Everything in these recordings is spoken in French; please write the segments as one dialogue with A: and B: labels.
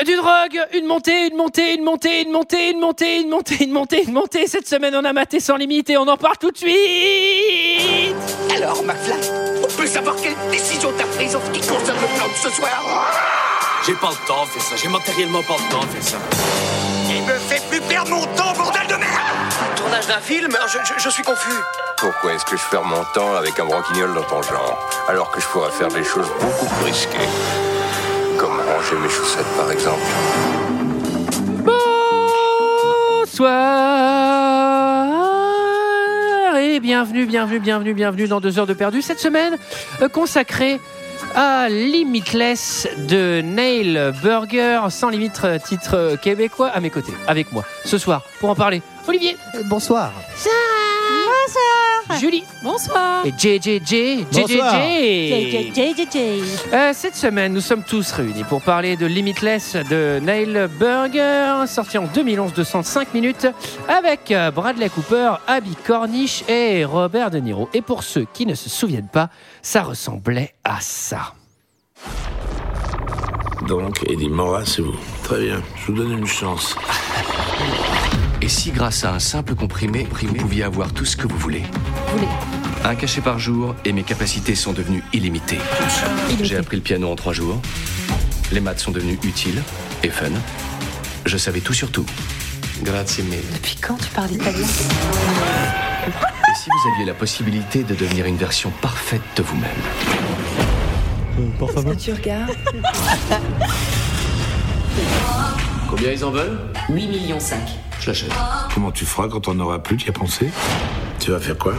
A: Du drogue, une montée, une montée, une montée, une montée, une montée, une montée, une montée, une montée. Cette semaine, on a maté sans limite et on en part tout de suite.
B: Alors, McFly, on peut savoir quelle décision t'as prise en ce qui concerne le plan de ce soir?
C: J'ai pas le temps de faire ça, j'ai matériellement pas le temps de faire ça.
B: Il me fait plus perdre mon temps, bordel de merde
D: Tournage d'un film? Je, je- je suis confus.
E: Pourquoi est-ce que je perds mon temps avec un broquignol dans ton genre, alors que je pourrais faire des choses beaucoup plus risquées? Comme ranger mes chaussettes, par exemple.
A: Bonsoir et bienvenue, bienvenue, bienvenue, bienvenue dans deux heures de perdu. Cette semaine euh, consacrée à Limitless de Nail Burger, sans limite euh, titre québécois à mes côtés, avec moi ce soir pour en parler. Olivier,
F: Bonsoir.
A: Julie
G: Bonsoir.
A: et JJJ,
F: Bonsoir.
A: JJJ. Euh, cette semaine, nous sommes tous réunis pour parler de Limitless de Nail Burger, sorti en 2011 de 105 minutes, avec euh, Bradley Cooper, Abby Cornish et Robert De Niro. Et pour ceux qui ne se souviennent pas, ça ressemblait à ça.
H: Donc, Eddie Mora, c'est vous. Très bien, je vous donne une chance.
C: Et si grâce à un simple comprimé, vous pouviez avoir tout ce que vous voulez Un cachet par jour et mes capacités sont devenues illimitées. J'ai appris le piano en trois jours. Les maths sont devenues utiles et fun. Je savais tout sur tout. Grazie mille.
G: Depuis quand tu parles italien
C: Et si vous aviez la possibilité de devenir une version parfaite de vous-même
F: Pour favor.
G: Tu regardes
C: Combien ils en veulent
D: 8 millions 5.
C: Je l'achète.
H: Comment tu feras quand on n'aura plus, tu y as pensé Tu vas faire quoi?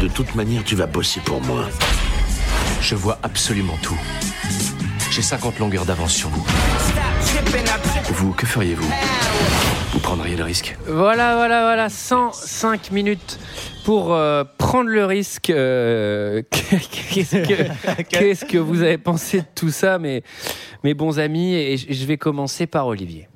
H: De toute manière, tu vas bosser pour moi.
C: Je vois absolument tout. J'ai 50 longueurs d'avance sur vous. Vous, que feriez-vous? Vous prendriez le risque
A: Voilà, voilà, voilà, 105 minutes pour euh, prendre le risque. euh, Qu'est-ce que, qu'est-ce que vous avez pensé de tout ça, mes, mes bons amis? Et je je vais commencer par Olivier.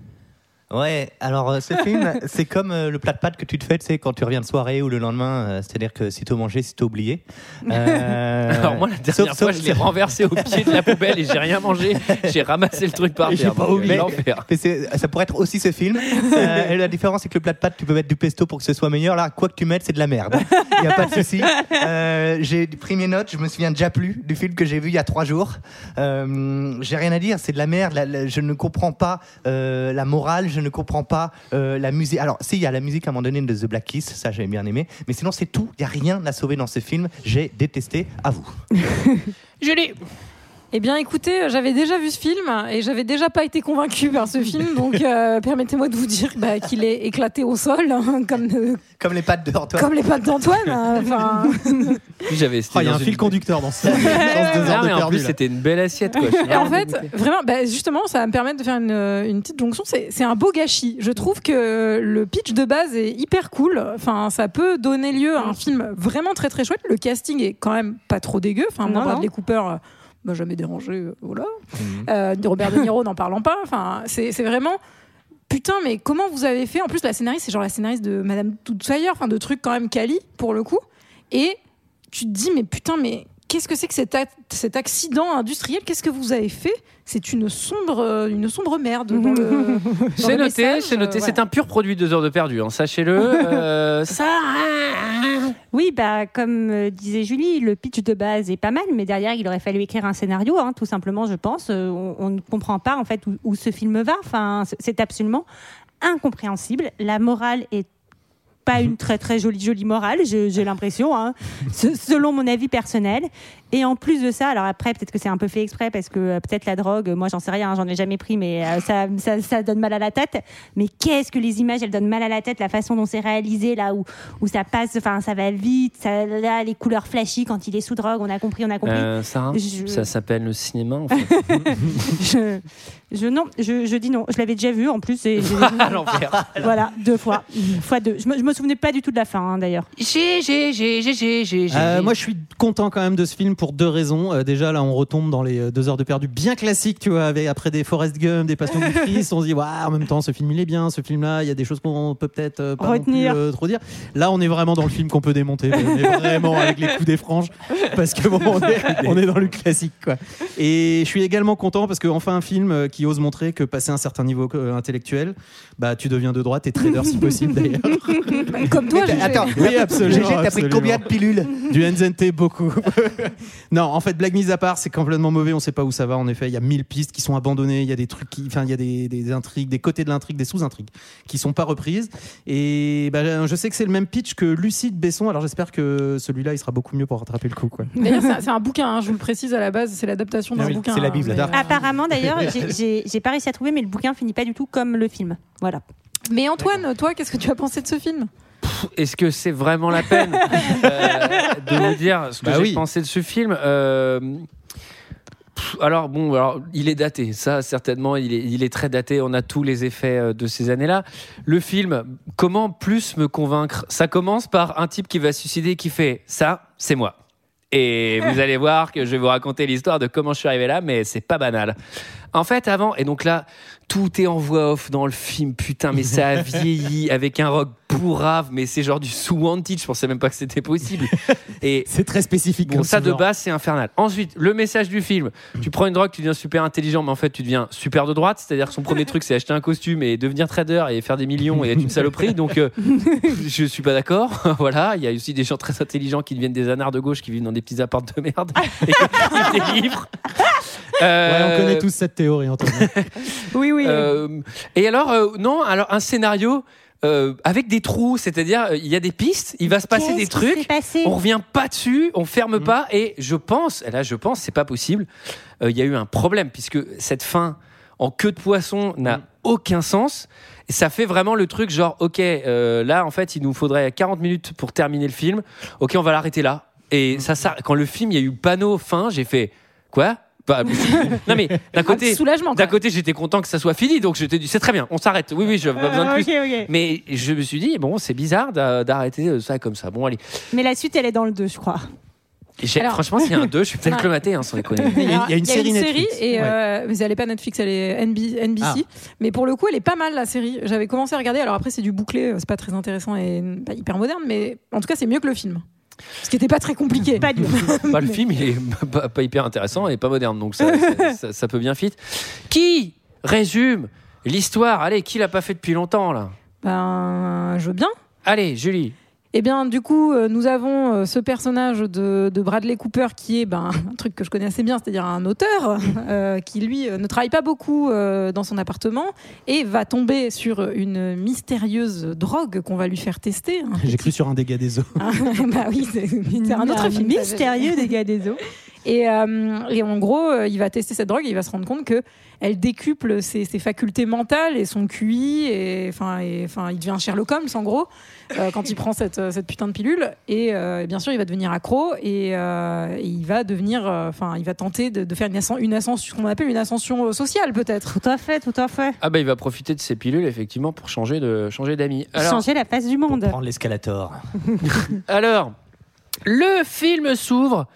F: Ouais, alors euh, ce film, c'est comme euh, le plat de pâtes que tu te fais, tu sais, quand tu reviens de soirée ou le lendemain, euh, c'est-à-dire que si tu mangé, si tu oublié. Euh,
A: Alors moi la dernière
F: sauf-
A: fois
F: sauf-
A: je l'ai renversé au pied de la poubelle et j'ai rien mangé. J'ai ramassé le truc par terre.
F: pas oublié.
A: l'enfer.
F: Ça pourrait être aussi ce film. Et la différence, c'est que le plat de pâtes, tu peux mettre du pesto pour que ce soit meilleur. Là, quoi que tu mettes, c'est de la merde. Il n'y a pas de souci. J'ai pris mes notes, je me souviens déjà plus du film que j'ai vu il y a trois jours. J'ai rien à dire, c'est de la merde. La- la- je ne comprends pas la morale, je ne comprends pas euh, la musique. Alors, si, il y a la musique à un moment donné de The Black Kiss, ça j'avais bien aimé. Mais sinon, c'est tout. Il n'y a rien à sauver dans ce film. J'ai détesté, à vous.
A: Julie,
G: Eh bien, écoutez, euh, j'avais déjà vu ce film et j'avais déjà pas été convaincue par ce film, donc euh, permettez-moi de vous dire bah, qu'il est éclaté au sol, hein, comme, euh,
F: Comme les pattes de Antoine.
G: comme les pattes d'Antoine. hein, Enfin,
A: j'avais.
I: Oh, il y a un fil conducteur dans ce dans ce deux heures de
A: mais en
I: perdu,
A: plus
I: là.
A: c'était une belle assiette quoi. Je suis
G: Et en
A: vraiment
G: fait,
A: dégoûté.
G: vraiment, bah, justement, ça va me permettre de faire une, une petite jonction. C'est c'est un beau gâchis. Je trouve que le pitch de base est hyper cool. Enfin, ça peut donner lieu à un film vraiment très très chouette. Le casting est quand même pas trop dégueu. Enfin, moi,
J: Non,
G: Bradley
J: non.
G: Cooper. euh, m'a jamais dérangé, euh, voilà. Euh, Robert De Niro, n'en parlons pas. Enfin, c'est c'est vraiment. Putain, mais comment vous avez fait? En plus, la scénariste, c'est genre la scénariste de Madame Doubtfire, enfin de trucs quand même quali pour le coup. Et tu te dis, mais putain, mais qu'est-ce que c'est que cet, accident industriel? Qu'est-ce que vous avez fait? C'est une sombre, euh, une sombre merde.
A: C'est noté, c'est noté. C'est un pur produit deux heures de perdu, hein, sachez-le. Euh, ça.
J: Oui, bah, comme euh, disait Julie, le pitch de base est pas mal, mais derrière, il aurait fallu écrire un scénario, hein, tout simplement, je pense. Euh, on, on ne comprend pas, en fait, où, où ce film va. Enfin, c'est absolument incompréhensible. La morale est pas une très très jolie jolie morale, j'ai l'impression, hein, se- selon mon avis personnel. Et en plus de ça, alors après peut-être que c'est un peu fait exprès parce que euh, peut-être la drogue, moi j'en sais rien, j'en ai jamais pris, mais euh, ça, ça, ça donne mal à la tête. Mais qu'est-ce que les images, elles donnent mal à la tête, la façon dont c'est réalisé là où où ça passe, enfin ça va vite, ça, là les couleurs flashy quand il est sous drogue, on a compris, on a compris.
A: Euh, Sarah,
J: Je-
A: ça s'appelle le cinéma. En fait.
J: je, Je, non, je, je dis non. Je l'avais déjà vu en plus. Et j'ai-
A: À l'envers.
J: voilà, deux fois. Fois deux. Je me, je me souvenais pas du tout de la fin, hein, d'ailleurs.
A: J'ai, j'ai, j'ai, j'ai, j'ai, j'ai.
I: Euh, moi, je suis content quand même de ce film pour deux raisons. Euh, déjà, là, on retombe dans les euh, deux heures de perdu bien classiques, tu vois, avec, après des Forrest Gump, des Passions du Christ. On se dit, Waouh, en même temps, ce film, il est bien. Ce film-là, il y a des choses qu'on peut peut-être euh, pas non
J: Retenir.
I: plus, euh, trop dire. Là, on est vraiment dans le film qu'on peut démonter. On est vraiment avec les coups des franges. Parce que bon, on est, on est dans le classique, quoi. Et je suis également content parce qu'enfin, un film euh, qui ose montrer que passer un certain niveau euh, intellectuel, bah, tu deviens de droite et trader si possible d'ailleurs.
G: Comme toi, Gégé.
F: attends,
I: Oui, absolument.
F: Gégé, t'as pris combien de pilules
I: Du NZNT, beaucoup. non, en fait, blague mise à part, c'est complètement mauvais. On sait pas où ça va. En effet, il y a mille pistes qui sont abandonnées. Il y a des trucs qui, enfin, il y a des, des intrigues, des côtés de l'intrigue, des sous-intrigues qui sont pas reprises. Et bah, je sais que c'est le même pitch que Lucide Besson. Alors j'espère que celui-là, il sera beaucoup mieux pour rattraper le coup, quoi.
G: D'ailleurs, c'est un- bouquin, hein, je vous le précise à la base, c'est l'adaptation d'un
F: Ah oui,
G: bouquin.
F: c'est la
G: hein,
F: Bible,
G: mais,
F: d'accord.
G: euh,
J: Apparemment, d'ailleurs, j'ai- j'ai pas réussi à trouver, mais le bouquin finit pas du tout comme le film. Voilà.
G: Mais Antoine, toi, qu'est-ce que tu as pensé de ce film?
A: Est-ce que c'est vraiment la peine euh, de vous dire ce que
I: Bah
A: j'ai
I: oui.
A: pensé de ce film Euh, pff, alors bon, alors il est daté, ça certainement, il est, il est très daté. On a tous les effets euh, de ces années-là. Le film, comment plus me convaincre? Ça commence par un type qui va se suicider, qui fait ça, c'est moi. Et vous allez voir que je vais vous raconter l'histoire de comment je suis arrivé là, mais c'est pas banal. En fait, avant, et donc là, tout est en voix off dans le film, putain, mais ça a vieilli avec un rock pourrave, mais c'est genre du sous-wanted, je pensais même pas que c'était possible. Et
I: C'est très spécifique.
A: Bon,
I: comme
A: ça de base, c'est infernal. Ensuite, le message du film. Tu prends une drogue, tu deviens super intelligent, mais en fait, tu deviens super de droite. C'est-à-dire que son premier truc, c'est acheter un costume et devenir trader et faire des millions et être une saloperie. Donc, euh, je suis pas d'accord. voilà. Il y a aussi des gens très intelligents qui deviennent des anards de gauche qui vivent dans des petits apparts de merde et qui écrivent des livres.
I: Ouais,
A: Euh,
I: on connaît tous cette théorie, Antoine.
J: Oui, oui.
A: euh, et alors, euh, non, alors un scénario euh, avec des trous, c'est-à-dire euh, il y a des pistes, il va se passer des trucs,
J: passé
A: on revient pas dessus, on ferme
I: Mm.
A: pas, et je pense, et là je pense, c'est pas possible, euh, il y a eu un problème puisque cette fin en queue de poisson n'a
I: Mm.
A: aucun sens. Et ça fait vraiment le truc genre, ok, euh, là en fait il nous faudrait 40 minutes pour terminer le film, ok on va l'arrêter là. Et ça, ça, quand le film, il y a eu panneau fin, j'ai fait quoi? Bah, Non mais d'un côté,
G: soulagement,
A: d'un côté j'étais content que ça soit fini, donc j'étais dit c'est très bien, on s'arrête. Oui oui, je pas besoin de
J: Ah,
A: plus. Mais je me suis dit bon c'est bizarre d'a- d'arrêter euh, ça comme ça. Bon allez,
J: Mais la suite, elle est dans le 2, je crois.
G: Alors-
A: franchement s'il y a un 2 je suis peut-être le hein, sans déconner.
I: Il y a- il y a une série Netflix.
G: et
I: Ouais.
G: mais elle est pas Netflix, elle est NB NBC.
I: Ah.
G: Mais pour le coup, elle est pas mal la série. J'avais commencé à regarder. Alors après, c'est du bouclé, euh, c'est pas très intéressant et pas hyper moderne, mais en tout cas, c'est mieux que le film. Ce qui n'était pas très compliqué.
J: Pas dur.
A: Bah, le film il est pas, pas hyper intéressant et pas moderne donc ça, ça, ça- ça peut bien fit. Qui résume l'histoire? Allez, qui l'a pas fait depuis longtemps là?
G: Ben, je veux bien.
A: Allez, Julie.
G: Eh bien, du coup, euh, nous avons euh, ce personnage de, de Bradley Cooper qui est ben, un truc que je connais assez bien, c'est-à-dire un auteur euh, qui, lui, ne travaille pas beaucoup euh, dans son appartement et va tomber sur une mystérieuse drogue qu'on va lui faire tester.
I: J'ai cru sur un dégât des eaux.
G: Ah, bah oui, c'est un autre film.
J: mystérieux gars des eaux.
G: Et, euh, et en gros, euh, il va tester cette drogue et il va se rendre compte que elle décuple ses, ses facultés mentales et son QI. Et enfin, et, enfin, il devient Sherlock Holmes en gros euh, quand il prend cette, cette putain de pilule. Et, euh, bien sûr, il va devenir accro et, euh, et il va devenir, euh, enfin, il va tenter de, de faire une, une ascension, ce qu'on appelle une ascension sociale peut-être.
J: Tout à fait, tout à fait.
A: Ah bah il va profiter de ces pilules effectivement pour changer de changer d'amis.
J: Changer la face du monde.
F: Prendre l'escalator.
A: alors le film s'ouvre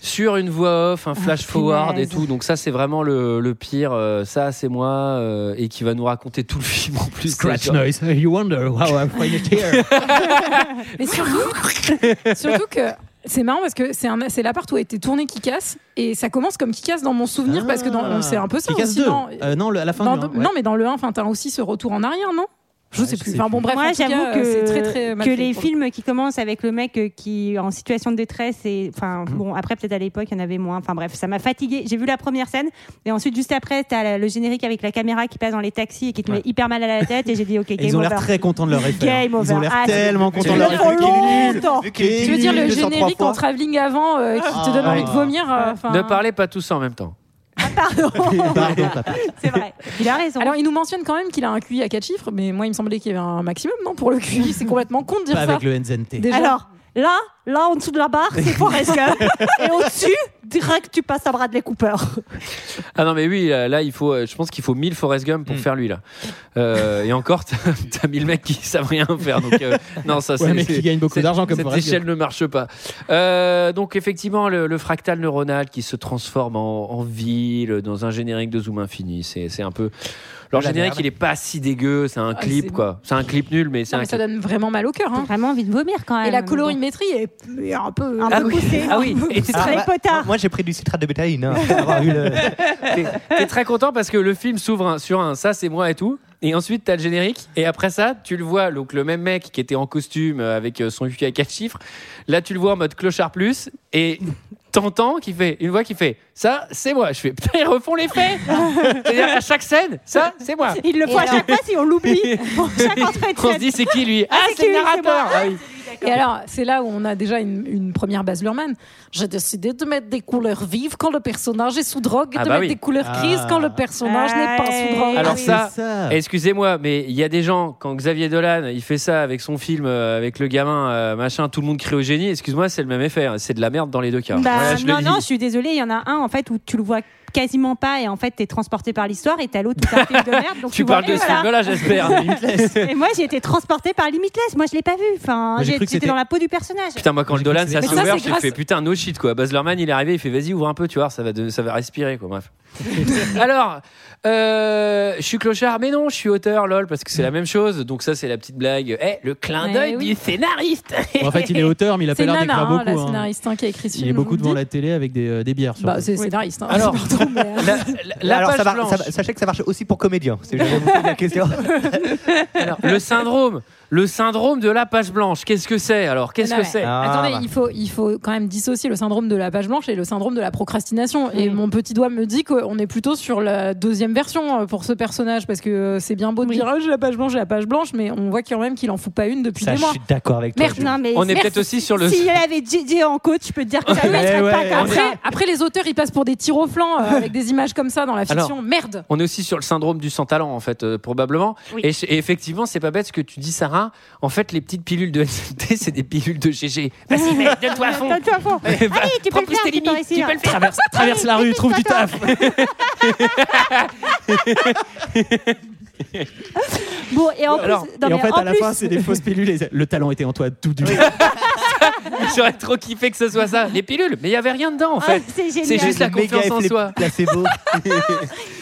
A: sur une voix off, un flash forward et tout. Donc ça c'est vraiment le, le pire. Euh, ça c'est moi euh, et qui va nous raconter tout le film en plus.
I: Scratch noise. You wonder how I find it here.
G: Mais surtout, surtout que c'est marrant parce que c'est un- c'est l'appart où a été tourné qui casse et ça commence comme qui casse dans mon souvenir parce que dans- c'est un peu ça
I: Qui casse
G: aussi. dans-
I: Euh, non, le- à la fin
G: Dans-
I: du un, ouais.
G: Non, mais dans le 1, enfin, t'as aussi ce retour en arrière, non? Je
I: Ouais,
G: sais
I: je
G: plus.
I: sais
G: Enfin bon, bref,
J: Moi, j'avoue que,
G: euh, c'est très très
J: que les films qui commencent avec le mec euh, qui est en situation de détresse et enfin
I: Mhm.
J: bon après peut-être à l'époque il y en avait moins enfin bref ça m'a fatigué j'ai vu la première scène et ensuite juste après t'as le générique avec la caméra qui passe dans les taxis et qui te met hyper mal à la tête et j'ai dit ok game
I: ils ont l'air
J: over.
I: très contents de leur effet. hein.
J: Game
I: Ils ont
J: over.
I: l'air
J: Ah,
I: tellement contents de leur effet.
G: Tu veux dire le
F: 203
G: générique en travelling avant euh, qui te donne
F: Ah,
G: envie de vomir
A: Ne parlez pas tous en même temps.
J: pardon
I: Pardon, papa.
J: c'est vrai il a raison
G: Alors, il nous mentionne quand même qu'il a un QI à 4 chiffres, mais moi, il me semblait qu'il y avait un maximum, non Pour le QI, c'est complètement con de dire
I: Pas
G: ça.
I: avec le NZNT.
G: Déjà.
J: alors Là, là, en dessous de la barre, c'est Forrest Gump. Et au-dessus, direct, tu passes à Bradley Cooper.
A: Ah non, mais oui, là, là, il faut, euh, je pense qu'il faut 1000 Forrest Gump pour faire lui, là. Euh, et encore, t'as t'as 1000 mecs qui savent rien faire. Donc, euh, non, ça,
I: Ouais,
A: c'est.
I: mais qui
A: c'est-
I: gagnent beaucoup d'argent comme
A: Cette
I: Forrest
A: échelle
I: Gump.
A: ne marche pas. Euh, donc, effectivement, le, le fractal neuronal qui se transforme en, en ville dans un générique de Zoom Infini. C'est c'est un peu. Leur
G: la
A: générique, il est pas si dégueu. C'est un
G: Ah,
A: clip,
G: c'est-
A: quoi. C'est un clip nul, mais c'est un
G: mais ça
A: clip.
G: donne vraiment mal au cœur. Hein.
J: Vraiment envie de vomir quand même.
G: Et la colorimétrie est est un peu, un
J: Ah
G: peu
J: oui.
G: poussée.
J: Ah oui.
A: Et c'est très-
F: bah, moi, j'ai pris du citrate de bétaïne. hein, le-
A: T'es t'es très content parce que le film s'ouvre sur un ça c'est moi et tout. Et ensuite, t'as le générique. Et après ça, tu le vois. Donc, le même mec qui était en costume euh, avec euh, son UK à 4 chiffres. Là, tu le vois en mode clochard plus. Et t'entends qui fait une voix qui fait ça, c'est moi. Je fais putain, ils refont les faits. C'est-à-dire, à chaque scène, ça, c'est moi.
J: Il le faut à chaque fois si on l'oublie. Pour chaque
A: On se dit, c'est qui lui Ah,
J: c'est
A: c'est le
J: lui, c'est
A: narrateur. Ah oui.
G: Et alors, c'est là où on a déjà une, une première base Luhrmann. J'ai décidé de mettre des couleurs vives quand le personnage est sous drogue et
A: Ah
G: de
A: bah
G: mettre
A: oui.
G: des couleurs grises
A: Ah.
G: quand le personnage n'est pas sous drogue.
A: Alors
I: Ah,
A: ça, excusez-moi, mais il y a des gens, quand Xavier Dolan, il fait ça avec son film, euh, avec le gamin, euh, machin, tout le monde crie au génie, excuse-moi, c'est le même effet, hein. c'est de la merde dans les deux cas.
J: Bah,
A: Voilà, je le
J: non,
A: dis.
J: non, je suis désolée, il y en a un en fait où tu le vois quasiment pas et en fait t'es transporté par l'histoire et t'as l'autre un film de merde. Donc
A: Tu parles de ce
J: voilà.
A: film-là, j'espère.
J: Et moi j'ai été transporté par Limitless, moi je l'ai pas vu. Enfin,
A: Moi, j'ai
J: j'ai-
A: cru que
J: j'étais
A: c'était-
J: dans la peau du personnage.
A: Putain, moi, quand le Dolan, ça
G: c'est
A: j'ai fait putain, no shit, quoi. Baz Luhrmann, il est arrivé, il fait vas-y, ouvre un peu, tu vois, ça va, de- ça va respirer, quoi. Bref. Alors, euh, je suis clochard, mais non, je suis auteur, lol, parce que c'est la même chose. Donc, ça, c'est la petite blague. Eh, le clin d'œil
G: oui.
A: du scénariste.
I: En fait, il est auteur, mais il a
G: C'est
I: pas l'air d'écrire
G: hein,
I: beaucoup. hein.
G: scénariste hein, qui a écrit ce
I: Il
G: film,
I: est beaucoup devant la télé avec des, euh, des bières.
G: Bah, c'est scénariste. hein.
A: Alors,
G: Pardon, mais,
A: La, la
F: Alors,
A: page
F: ça va-
A: blanche.
F: ça va- sachez que ça marche aussi pour comédien. Vous posez la question.
A: Alors, le syndrome, le syndrome de la page blanche. Qu'est-ce que c'est alors? Qu'est-ce
G: Non,
A: que c'est?
G: Attendez, il faut, il faut quand même dissocier le syndrome de la page blanche et le syndrome de la procrastination. Et mon petit doigt me dit qu'on est plutôt sur la deuxième version euh, pour ce personnage parce que euh, c'est bien beau de dire Ah, j'ai la page blanche, j'ai la page blanche, mais on voit quand même qu'il en fout pas une depuis
F: Ça,
G: des
F: je
G: mois.
F: suis d'accord avec toi.
G: Merde,
F: Julie.
J: Non, mais
A: On est
J: merci.
A: peut-être aussi sur le.
J: S'il y avait JJ en coach, je peux te dire que ça ne
F: Ouais,
J: pas comme
G: Après,
J: ça.
G: après, les auteurs, ils passent pour des tirs au flanc euh, avec des images comme ça dans la fiction.
A: Alors,
G: Merde
A: On est aussi sur le syndrome du sans talent en fait euh, probablement.
J: Oui.
A: Et, et effectivement, c'est pas bête ce que tu dis Sarah. En fait, les petites pilules de NCT, c'est des pilules de GG. Vas-y, mec, donne-toi à fond.
J: Donne-toi à fond. Allez, tu peux
A: prends
J: le
A: plus
J: faire,
A: tes
J: tu peux
A: tu peux le faire.
I: Traverse, traverse la rue, trouve du taf.
J: Bon, et en
A: Alors,
J: plus, non,
I: et en
J: mais
I: fait,
J: en
I: à la
J: plus-
I: fin, c'est des fausses pilules. et le talent était en toi tout du long.
A: J'aurais trop kiffé que ce soit ça. Les pilules, mais il y avait rien dedans en
J: Ah,
A: fait.
J: c'est génial.
A: C'est juste la confiance en soi.
F: placebo.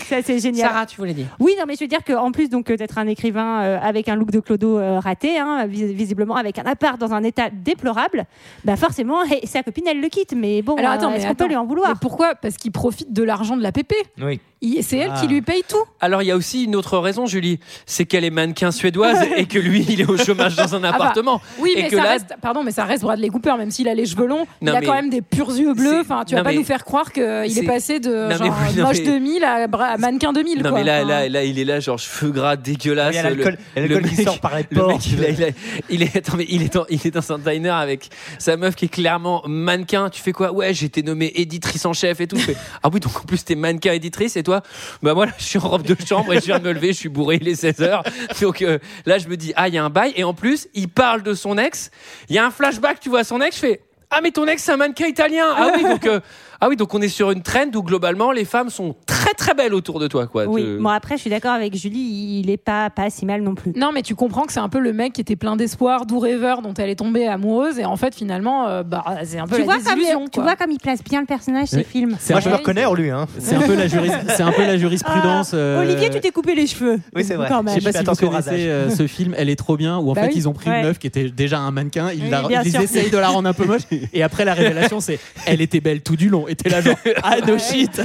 J: Ça, c'est génial.
A: Sarah, tu voulais dire
J: Oui, non, mais je veux dire qu'en plus donc euh, d'être un écrivain euh, avec un look de clodo euh, raté, hein, vis- visiblement avec un appart dans un état déplorable, bah forcément, et sa copine elle le quitte. Mais bon,
G: Alors attends,
J: euh,
G: mais
J: est-ce qu'on peut lui en vouloir?
G: Mais pourquoi? Parce qu'il profite de l'argent de la PP.
F: Oui.
G: C'est elle
F: Ah.
G: qui lui paye tout.
A: Alors il y a aussi une autre raison, Julie, c'est qu'elle est mannequin suédoise et que lui, il est au chômage dans un
G: Ah bah,
A: appartement.
G: Oui,
A: et
G: mais
A: que
G: ça
A: là,
G: reste, pardon, mais ça reste Bradley Cooper, même s'il a les cheveux longs,
A: Non,
G: il a quand même des purs yeux bleus. Enfin, tu
A: non,
G: vas pas
A: mais
G: nous faire croire qu'il
A: c'est-
G: est passé de
A: Non, mais
G: genre,
A: oui, non,
G: moche
A: mais-
G: 2000 à, bra- à mannequin 2000.
A: Non
G: quoi.
A: mais là, là, là, il est là, genre cheveux gras, dégueulasse.
F: Il y a l'alcool
A: Le-
F: l'alcool
A: le
F: qui
A: mec-
F: sort par les
A: Le
F: pores.
A: mec, il, a- il a- il est, attends, mais il est, dans, il est dans un diner avec sa meuf qui est clairement mannequin. Tu fais quoi? Ouais, j'ai été nommée éditrice en chef et tout. Je fais, ah oui, donc en plus t'es mannequin éditrice et toi? Bah moi, là, je suis en robe de chambre et je viens de me lever, je suis bourré, il est 16h. Donc euh, là, je me dis, ah, il y a un bail. Et en plus, il parle de son ex. Il y a un flashback, tu vois son ex. Je fais, ah, mais ton ex, c'est un mannequin italien. Ah oui, donc. euh, ah oui, donc on est sur une trend où globalement les femmes sont très très belles autour de toi, quoi.
J: Oui,
A: Te-
J: bon après je suis d'accord avec Julie, il est pas, pas si mal non plus.
G: Non, mais tu comprends que c'est un peu le mec qui était plein d'espoir, doux rêveur, dont elle est tombée amoureuse, et en fait, finalement, euh, bah, c'est un peu
J: Tu
G: la
J: vois, comme, tu vois comme il place bien le personnage, ces films.
I: C'est
F: Moi, je me reconnais en lui. Hein.
I: C'est un peu la juris- c'est un peu la jurisprudence. euh,
J: Olivier, tu t'es coupé les cheveux.
F: Oui, c'est vrai.
J: Quand
I: Je sais pas si vous connaissez euh, ce film, Elle est trop bien, où en
G: Bah
I: fait
G: oui.
I: ils ont pris
J: Ouais.
I: une meuf qui était déjà un mannequin, ils,
J: Oui,
I: la-
J: bien
I: ils
J: sûr.
I: essayent de la rendre un peu moche, et après la révélation c'est elle était belle tout du long, et t'es là genre ah no shit,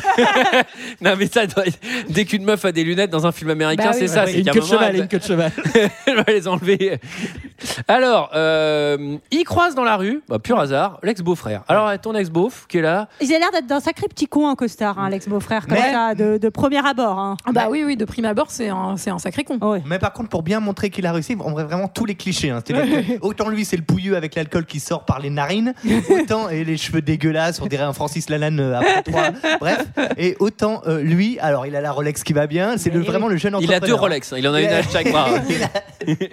A: Non mais ça doit être- dès qu'une meuf a des lunettes dans un film américain,
G: Bah oui.
A: c'est ça,
I: Ouais,
A: c'est
I: une
A: qu'à un
I: queue de
A: moment,
I: cheval,
A: elle,
I: une queue de cheval.
A: elle va les enlever. Alors, euh, il croise dans la rue, bah, pur hasard, l'ex-beau-frère. Alors ton ex-beauf qui est là,
J: Il a l'air d'être d'un sacré petit con en costard, hein, l'ex-beau-frère, comme
F: Mais-
J: ça, de, de premier abord. hein.
G: Ah Bah oui, oui, de prime abord, c'est un, c'est un sacré con.
J: Ouais.
F: Mais par contre, pour bien montrer qu'il a réussi, on voit vraiment tous les clichés. hein. C'est-à-dire que autant lui, c'est le bouilleux avec l'alcool qui sort par les narines, autant et les cheveux dégueulasses, on dirait un Francis la laine euh, après trois. Bref, et autant euh, lui, alors il a la Rolex qui va bien, c'est le, vraiment le jeune
A: Il
F: entrepreneur.
A: a deux Rolex, hein, il en a une à chaque bras.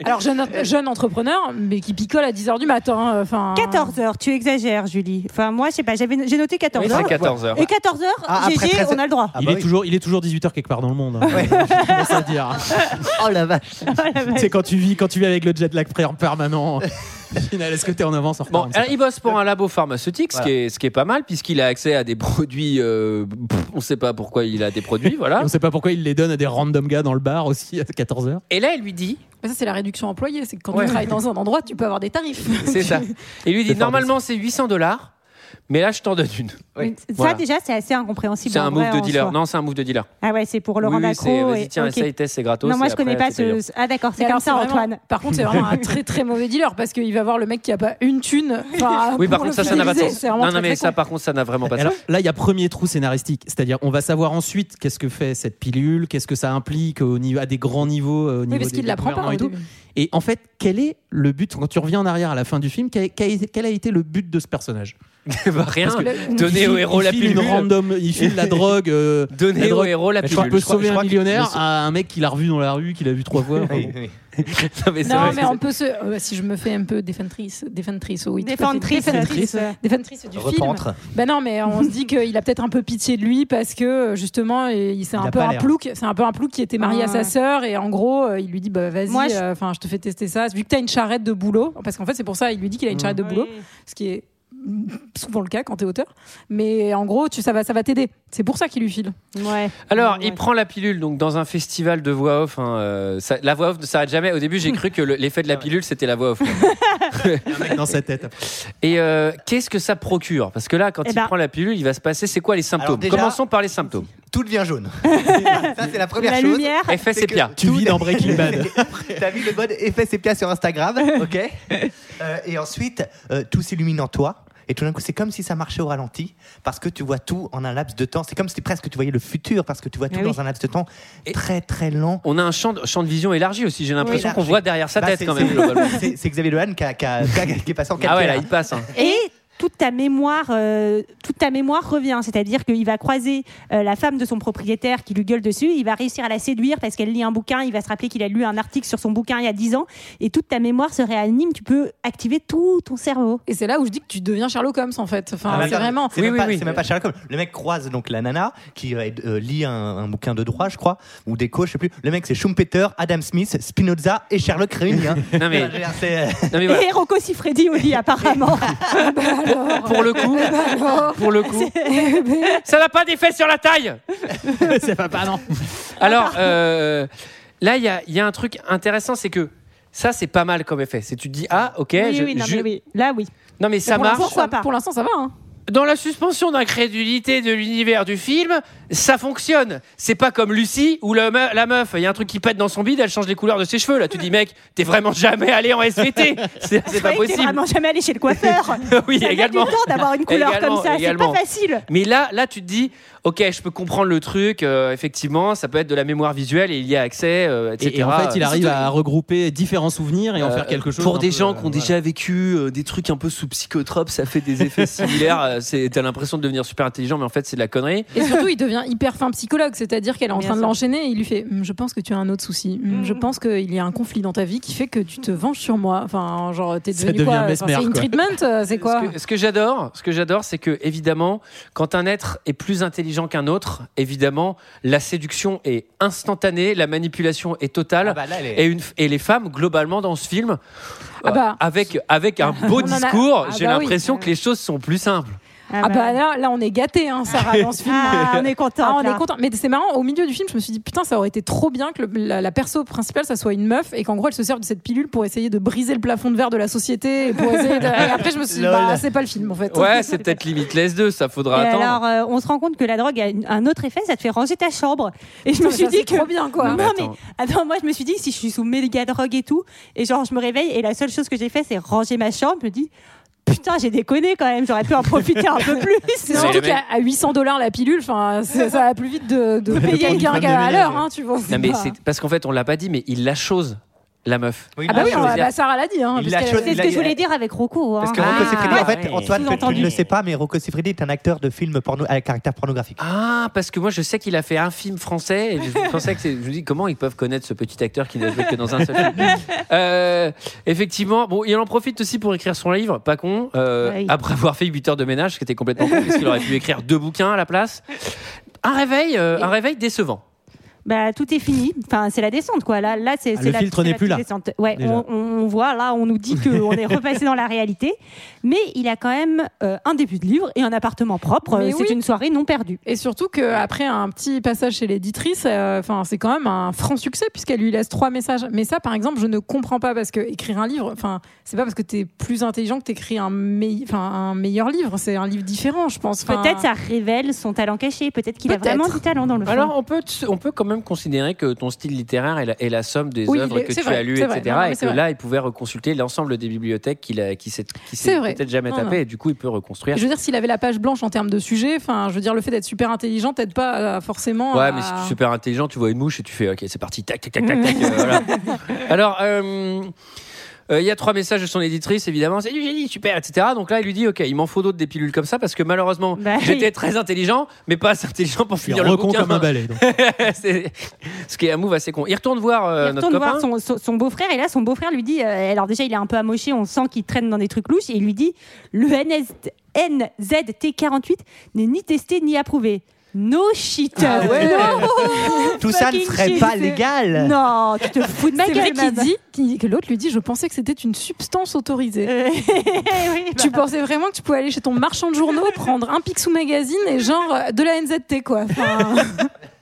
G: Alors, jeune, jeune entrepreneur, mais qui picole à 10h du matin. euh, Enfin.
J: 14 heures, tu exagères, Julie. Enfin, moi, je sais pas, j'avais- j'ai noté 14
A: Oui,
J: heures.
A: c'est 14 heures.
J: Et 14 heures,
F: Ah, après
J: GG,
F: 13
J: on a le droit.
F: Ah
I: il,
F: bah
I: est
F: oui.
I: toujours, il est toujours 18h quelque part dans le monde. hein. Je commence à dire.
F: Oh la vache.
I: C'est quand tu vis, quand tu vis avec le jet lag pré- en permanent. Au final, est-ce que t'es en avance en
A: Bon,
I: ne
A: alors, il bosse pour un labo pharmaceutique, ce,
F: Voilà.
A: qui est, ce qui est pas mal, puisqu'il a accès à des produits. euh, pff, on sait pas pourquoi il a des produits, voilà.
I: On sait pas pourquoi il les donne à des random gars dans le bar aussi à 14h.
A: Et là, il lui dit
G: Mais ça, c'est la réduction employée. C'est que quand
A: Ouais.
G: tu travailles dans un endroit, tu peux avoir des tarifs.
A: C'est ça. Et il lui dit normalement c'est 800 dollars, mais là je t'en donne une.
F: Oui.
J: Ça,
A: Voilà.
J: déjà, c'est assez incompréhensible.
A: C'est un
J: vrai,
A: move de dealer. Non, c'est un move de dealer.
J: Ah ouais, c'est pour le
A: oui, vas-y,
J: et-
A: tiens,
J: ok.
A: essaye, teste, c'est gratos.
J: Non, moi, je connais pas ce. Ah, d'accord, c'est comme ça,
G: vraiment-
J: Antoine.
G: Par contre, c'est vraiment un très très mauvais dealer parce qu'il va voir le mec qui a pas une thune.
A: Oui, par contre, ça, ça n'a pas de sens. Non, non, mais ça, par contre, ça n'a vraiment pas de
I: alors,
A: sens.
I: là, il y a premier trou scénaristique, c'est-à-dire on va savoir ensuite qu'est-ce que fait cette pilule, qu'est-ce que ça implique au niveau, à des grands niveaux, euh, au niveau
G: Oui, parce
I: des-
G: qu'il
I: des
G: l'apprend pas
I: et tout. Et en fait, quel est le but quand tu reviens en arrière à la fin du film Quel, a été le but de ce personnage?
A: Bah, rien. Donner au héros
I: il
A: la pilule.
I: random, il file la drogue. euh,
A: Donner
I: la
A: au
I: drogue.
A: héros la
I: Je crois
A: pilule.
I: peut
A: Je crois-
I: sauver
A: je
I: un
A: crois que-
I: millionnaire à un mec qu'il a revu dans la rue, qu'il a vu trois fois. enfin, bon.
A: Non, mais c'est
G: Non,
A: vrai
G: mais on peut se. euh, si je me fais un peu défentrice, défentrice, oui. tout à fait.
J: Défentrice.
G: défentrice, défentrice du film.
F: Repentre.
G: Ben non, mais on se dit qu'il a peut-être un peu pitié de lui parce que justement, il c'est
F: Il
G: un
F: a
G: peu
F: pas
G: un
F: l'air.
G: plouc. C'est un peu un plouc qui était marié
J: Ah
G: à sa
J: ouais.
G: sœur et en gros, euh, il lui dit bah vas-y,
J: Moi, je-
G: euh, enfin je... te fais tester ça. Vu que t'as une charrette de boulot, parce qu'en fait c'est pour ça, il lui dit qu'il a une charrette de boulot, ce qui est souvent le cas quand t'es auteur. Mais en gros, tu ça va ça va t'aider. C'est pour ça qu'il lui file.
J: Ouais.
A: Alors,
J: Ouais.
A: il prend la pilule donc dans un festival de voix off. hein, euh, ça- la voix off ne s'arrête jamais. Au début, j'ai cru que le- l'effet de la pilule c'était la voix off.
I: Un mec dans sa tête.
A: Et euh, qu'est-ce que ça procure? Parce que là, quand
J: Eh
A: il
J: ben-
A: prend la pilule, il va se passer. C'est quoi les symptômes?
F: Déjà-
A: Commençons par les symptômes.
F: Tout devient jaune. ça, c'est la première
J: La
F: chose.
J: lumière.
A: Effet sépia.
I: Tu vis dans Breaking Bad.
F: T'as vu le mode effet sépia sur Instagram, ok? Euh, Et ensuite, euh, tout s'illumine en toi. Et tout d'un coup, c'est comme si ça marchait au ralenti, parce que tu vois tout en un laps de temps. C'est comme si presque tu voyais le futur, parce que tu vois tout
J: Ah
F: dans
J: oui.
F: un laps de temps
A: Et-
F: très très lent.
A: On a un champ de, champ de vision élargi aussi. J'ai l'impression
F: Oui,
A: qu'on voit derrière sa
F: Bah,
A: tête
F: c'est-
A: quand même.
F: c'est-
A: globalement.
F: C'est c'est Xavier Dolan qui, a- qui a- qui est passé en 4
A: Ah ouais, là, il passe. hein.
J: Et toute ta mémoire, euh, toute ta mémoire revient. C'est-à-dire qu'il va croiser euh, la femme de son propriétaire qui lui gueule dessus. Il va réussir à la séduire parce qu'elle lit un bouquin. Il va se rappeler qu'il a lu un article sur son bouquin il y a 10 ans. Et toute ta mémoire se réanime. Tu peux activer tout ton cerveau.
G: Et c'est là où je dis que tu deviens Sherlock Holmes en fait. Enfin,
F: Ah,
G: c'est vraiment.
F: C'est
A: Oui,
F: même,
A: oui,
F: pas-
A: oui.
F: même pas Sherlock Holmes. Le mec croise donc la nana qui euh, lit un, un bouquin de droit, je crois, ou d'éco, je sais plus. Le mec, c'est Schumpeter, Adam Smith, Spinoza et Sherlock réunis. hein.
A: Non mais, non, voilà.
J: Et Rocco Siffredi au lit,
A: Pour le coup, pour le coup, ça n'a pas d'effet sur la taille.
I: Ça va pas, non.
A: Alors euh, là, il y a, il y a un truc intéressant, c'est que ça, c'est pas mal comme effet. C'est tu te dis ah ok,
J: oui,
A: je-
J: oui, non,
A: je-
J: mais oui. Là, oui.
A: non mais ça
G: pour l'instant,
A: marche.
J: Pourquoi pas
G: Pour l'instant, ça va. Hein.
A: Dans la suspension d'incrédulité de l'univers du film, ça fonctionne. C'est pas comme Lucie me- la meuf, il y a un truc qui pète dans son bide, elle change les couleurs de ses cheveux. Là, tu dis mec, t'es vraiment jamais allé en SVT. C'est pas
J: Ouais, t'es
A: possible.
J: vraiment jamais allé chez le coiffeur.
A: oui,
J: Ça
A: également.
J: du temps d'avoir une couleur
A: Également,
J: comme ça. C'est pas facile.
A: Mais là, là, tu te dis, ok, je peux comprendre le truc. euh, effectivement, ça peut être de la mémoire visuelle et il y a accès, euh, etc.
I: Et, et en fait, il arrive à regrouper différents souvenirs et en
A: euh,
I: faire quelque chose.
A: Pour des
I: peu,
A: gens
I: euh,
A: qui ont
I: voilà.
A: déjà vécu euh, des trucs un peu sous psychotrope, ça fait des effets similaires. Euh, c'est- T'as l'impression de devenir super intelligent, mais en fait, c'est de la connerie.
G: Et surtout, il devient hyper fin psychologue, c'est-à-dire qu'elle est en train de l'enchaîner et il lui fait Hum, Je pense que tu as un autre souci. Hum, Je pense qu'il y a un conflit dans ta vie qui fait que tu te venges sur moi. Enfin, genre, t'es devenu quoi Enfin, C'est une treatment euh, C'est quoi
A: Ce que, j'adore, ce que j'adore, c'est que évidemment, quand un être est plus intelligent qu'un autre, évidemment, la séduction est instantanée, la manipulation est totale.
F: ah bah là, elle est-
A: Et, une, et les femmes, globalement, dans ce film,
G: Ah bah.
A: euh, avec, avec un beau
G: a-
A: discours,
G: Ah
A: j'ai
G: bah oui.
A: l'impression que les choses sont plus simples.
G: Ah bah là, là, on est gâté, hein, Sarah, dans ce film.
J: Ah, on est content.
G: Ah, on est content. Mais c'est marrant, au milieu du film, je me suis dit, putain, ça aurait été trop bien que le- la, la perso principale, ça soit une meuf et qu'en gros, elle se serve de cette pilule pour essayer de briser le plafond de verre de la société. Et, pour essayer de- et après, je me suis dit, bah, c'est pas le film, en fait.
A: Ouais, c'est peut-être Limitless 2, ça faudra
J: Et
A: attendre.
J: alors, euh, on se rend compte que la drogue a une- un autre effet, ça te fait ranger ta chambre. Et je me
G: mais
J: suis
G: ça,
J: dit
G: c'est
J: que.
G: trop bien, quoi.
J: Non,
A: Mais
J: mais
A: attends.
J: attends, moi, je me suis dit, si je suis sous méga drogue et tout, et genre, je me réveille, et la seule chose que j'ai fait, c'est ranger ma chambre, je me dis, putain, j'ai déconné quand même, j'aurais pu en profiter un peu plus.
G: C'est surtout qu'à à 800 dollars la pilule, enfin, ça va plus vite de, de payer
I: du
G: qu'à- à
I: 22 000,
G: l'heure, hein, tu vois.
A: Non, mais
G: pas-
A: c'est parce qu'en fait, on l'a pas dit, mais il la chose. La meuf.
G: Ah bah oui, on- bah, Sarah l'a dit. Hein,
J: C'est ce que je voulais dire avec Rocco. hein.
F: Parce que Rocco
A: Ah,
F: Siffredi, en fait,
A: ouais.
F: Antoine, tu
J: Sous-entendu.
F: ne le sais pas, mais Rocco Siffredi est un acteur de film porno avec caractère pornographique.
A: Ah, parce que moi je sais qu'il a fait un film français et je pensais que c'est. Je me dis comment ils peuvent connaître ce petit acteur qui n'a joué que dans un seul film? Euh, effectivement, bon, il en profite aussi pour écrire son livre, pas con. euh. Après avoir fait 8 heures de ménage, ce qui était complètement con, parce qu'il aurait pu écrire deux bouquins à la place. Un réveil, euh, un réveil décevant.
J: Bah, tout est fini. Enfin, c'est la descente, quoi. Là, là c'est
I: Ah, le
J: la,
I: filtre n'est
J: la
I: plus là,
J: descente. Ouais, on, voit là, on nous dit qu'on est repassé dans la réalité. Mais il a quand même euh, un début de livre et un appartement propre. C'est
G: oui.
J: une soirée non perdue.
G: Et surtout qu'après un petit passage chez l'éditrice, euh, enfin c'est quand même un franc succès puisqu'elle lui laisse trois messages. Mais ça, par exemple, je ne comprends pas parce que écrire un livre, enfin c'est pas parce que tu es plus intelligent que tu écris un, un meilleur livre. C'est un livre différent, je pense.
J: Peut-être ça révèle son talent caché. Peut-être qu'il a
G: Peut-être.
J: vraiment du talent dans le fond.
A: Alors on peut, on peut quand même considérer que ton style littéraire est la, est la somme des
G: Oui,
A: œuvres
G: est-
A: que tu
G: vrai,
A: as lues, etc.
G: Non,
A: et que
G: vrai.
A: là, il pouvait reconsulter l'ensemble des bibliothèques qu'il qui s'est, peut-être jamais
G: Non,
A: tapé,
G: non.
A: et du coup, il peut reconstruire.
G: Je veux dire, s'il avait la page blanche en termes de sujet, enfin, je veux dire, le fait d'être super intelligent t'aide pas euh, forcément.
A: Ouais,
G: à-
A: mais si tu es super intelligent, tu vois une mouche et tu fais OK, c'est parti, tac, tac, tac, tac, tac. euh, voilà. Alors, euh, il y a trois messages de son éditrice, évidemment. C'est du génie, super, etc. Donc là, il lui dit OK, il m'en faut d'autres des pilules comme ça parce que malheureusement,
J: Bah
A: j'étais très intelligent, mais pas assez intelligent pour finir le
I: recon
A: bouquin.
I: comme un balai. donc.
A: Ce qui est un move assez con. Il retourne voir euh,
J: il
A: notre
J: retourne
A: copain.
J: voir son, son- son beau-frère et là son beau-frère lui dit euh, alors déjà il est un peu amoché on sent qu'il traîne dans des trucs louches et il lui dit le NS NZT48 n'est ni testé ni approuvé no shit
F: Ah ouais.
J: No
F: Tout ça ne serait
J: shit.
F: pas légal.
J: non tu te fous de ma
G: C'est
J: gueule
G: vrai qu'il
J: Mab.
G: dit, que l'autre lui dit, je pensais que c'était une substance autorisée.
J: Oui, bah.
G: Tu pensais vraiment que tu pouvais aller chez ton marchand de journaux, prendre un Picsou Magazine et genre euh, de la NZT quoi. Enfin,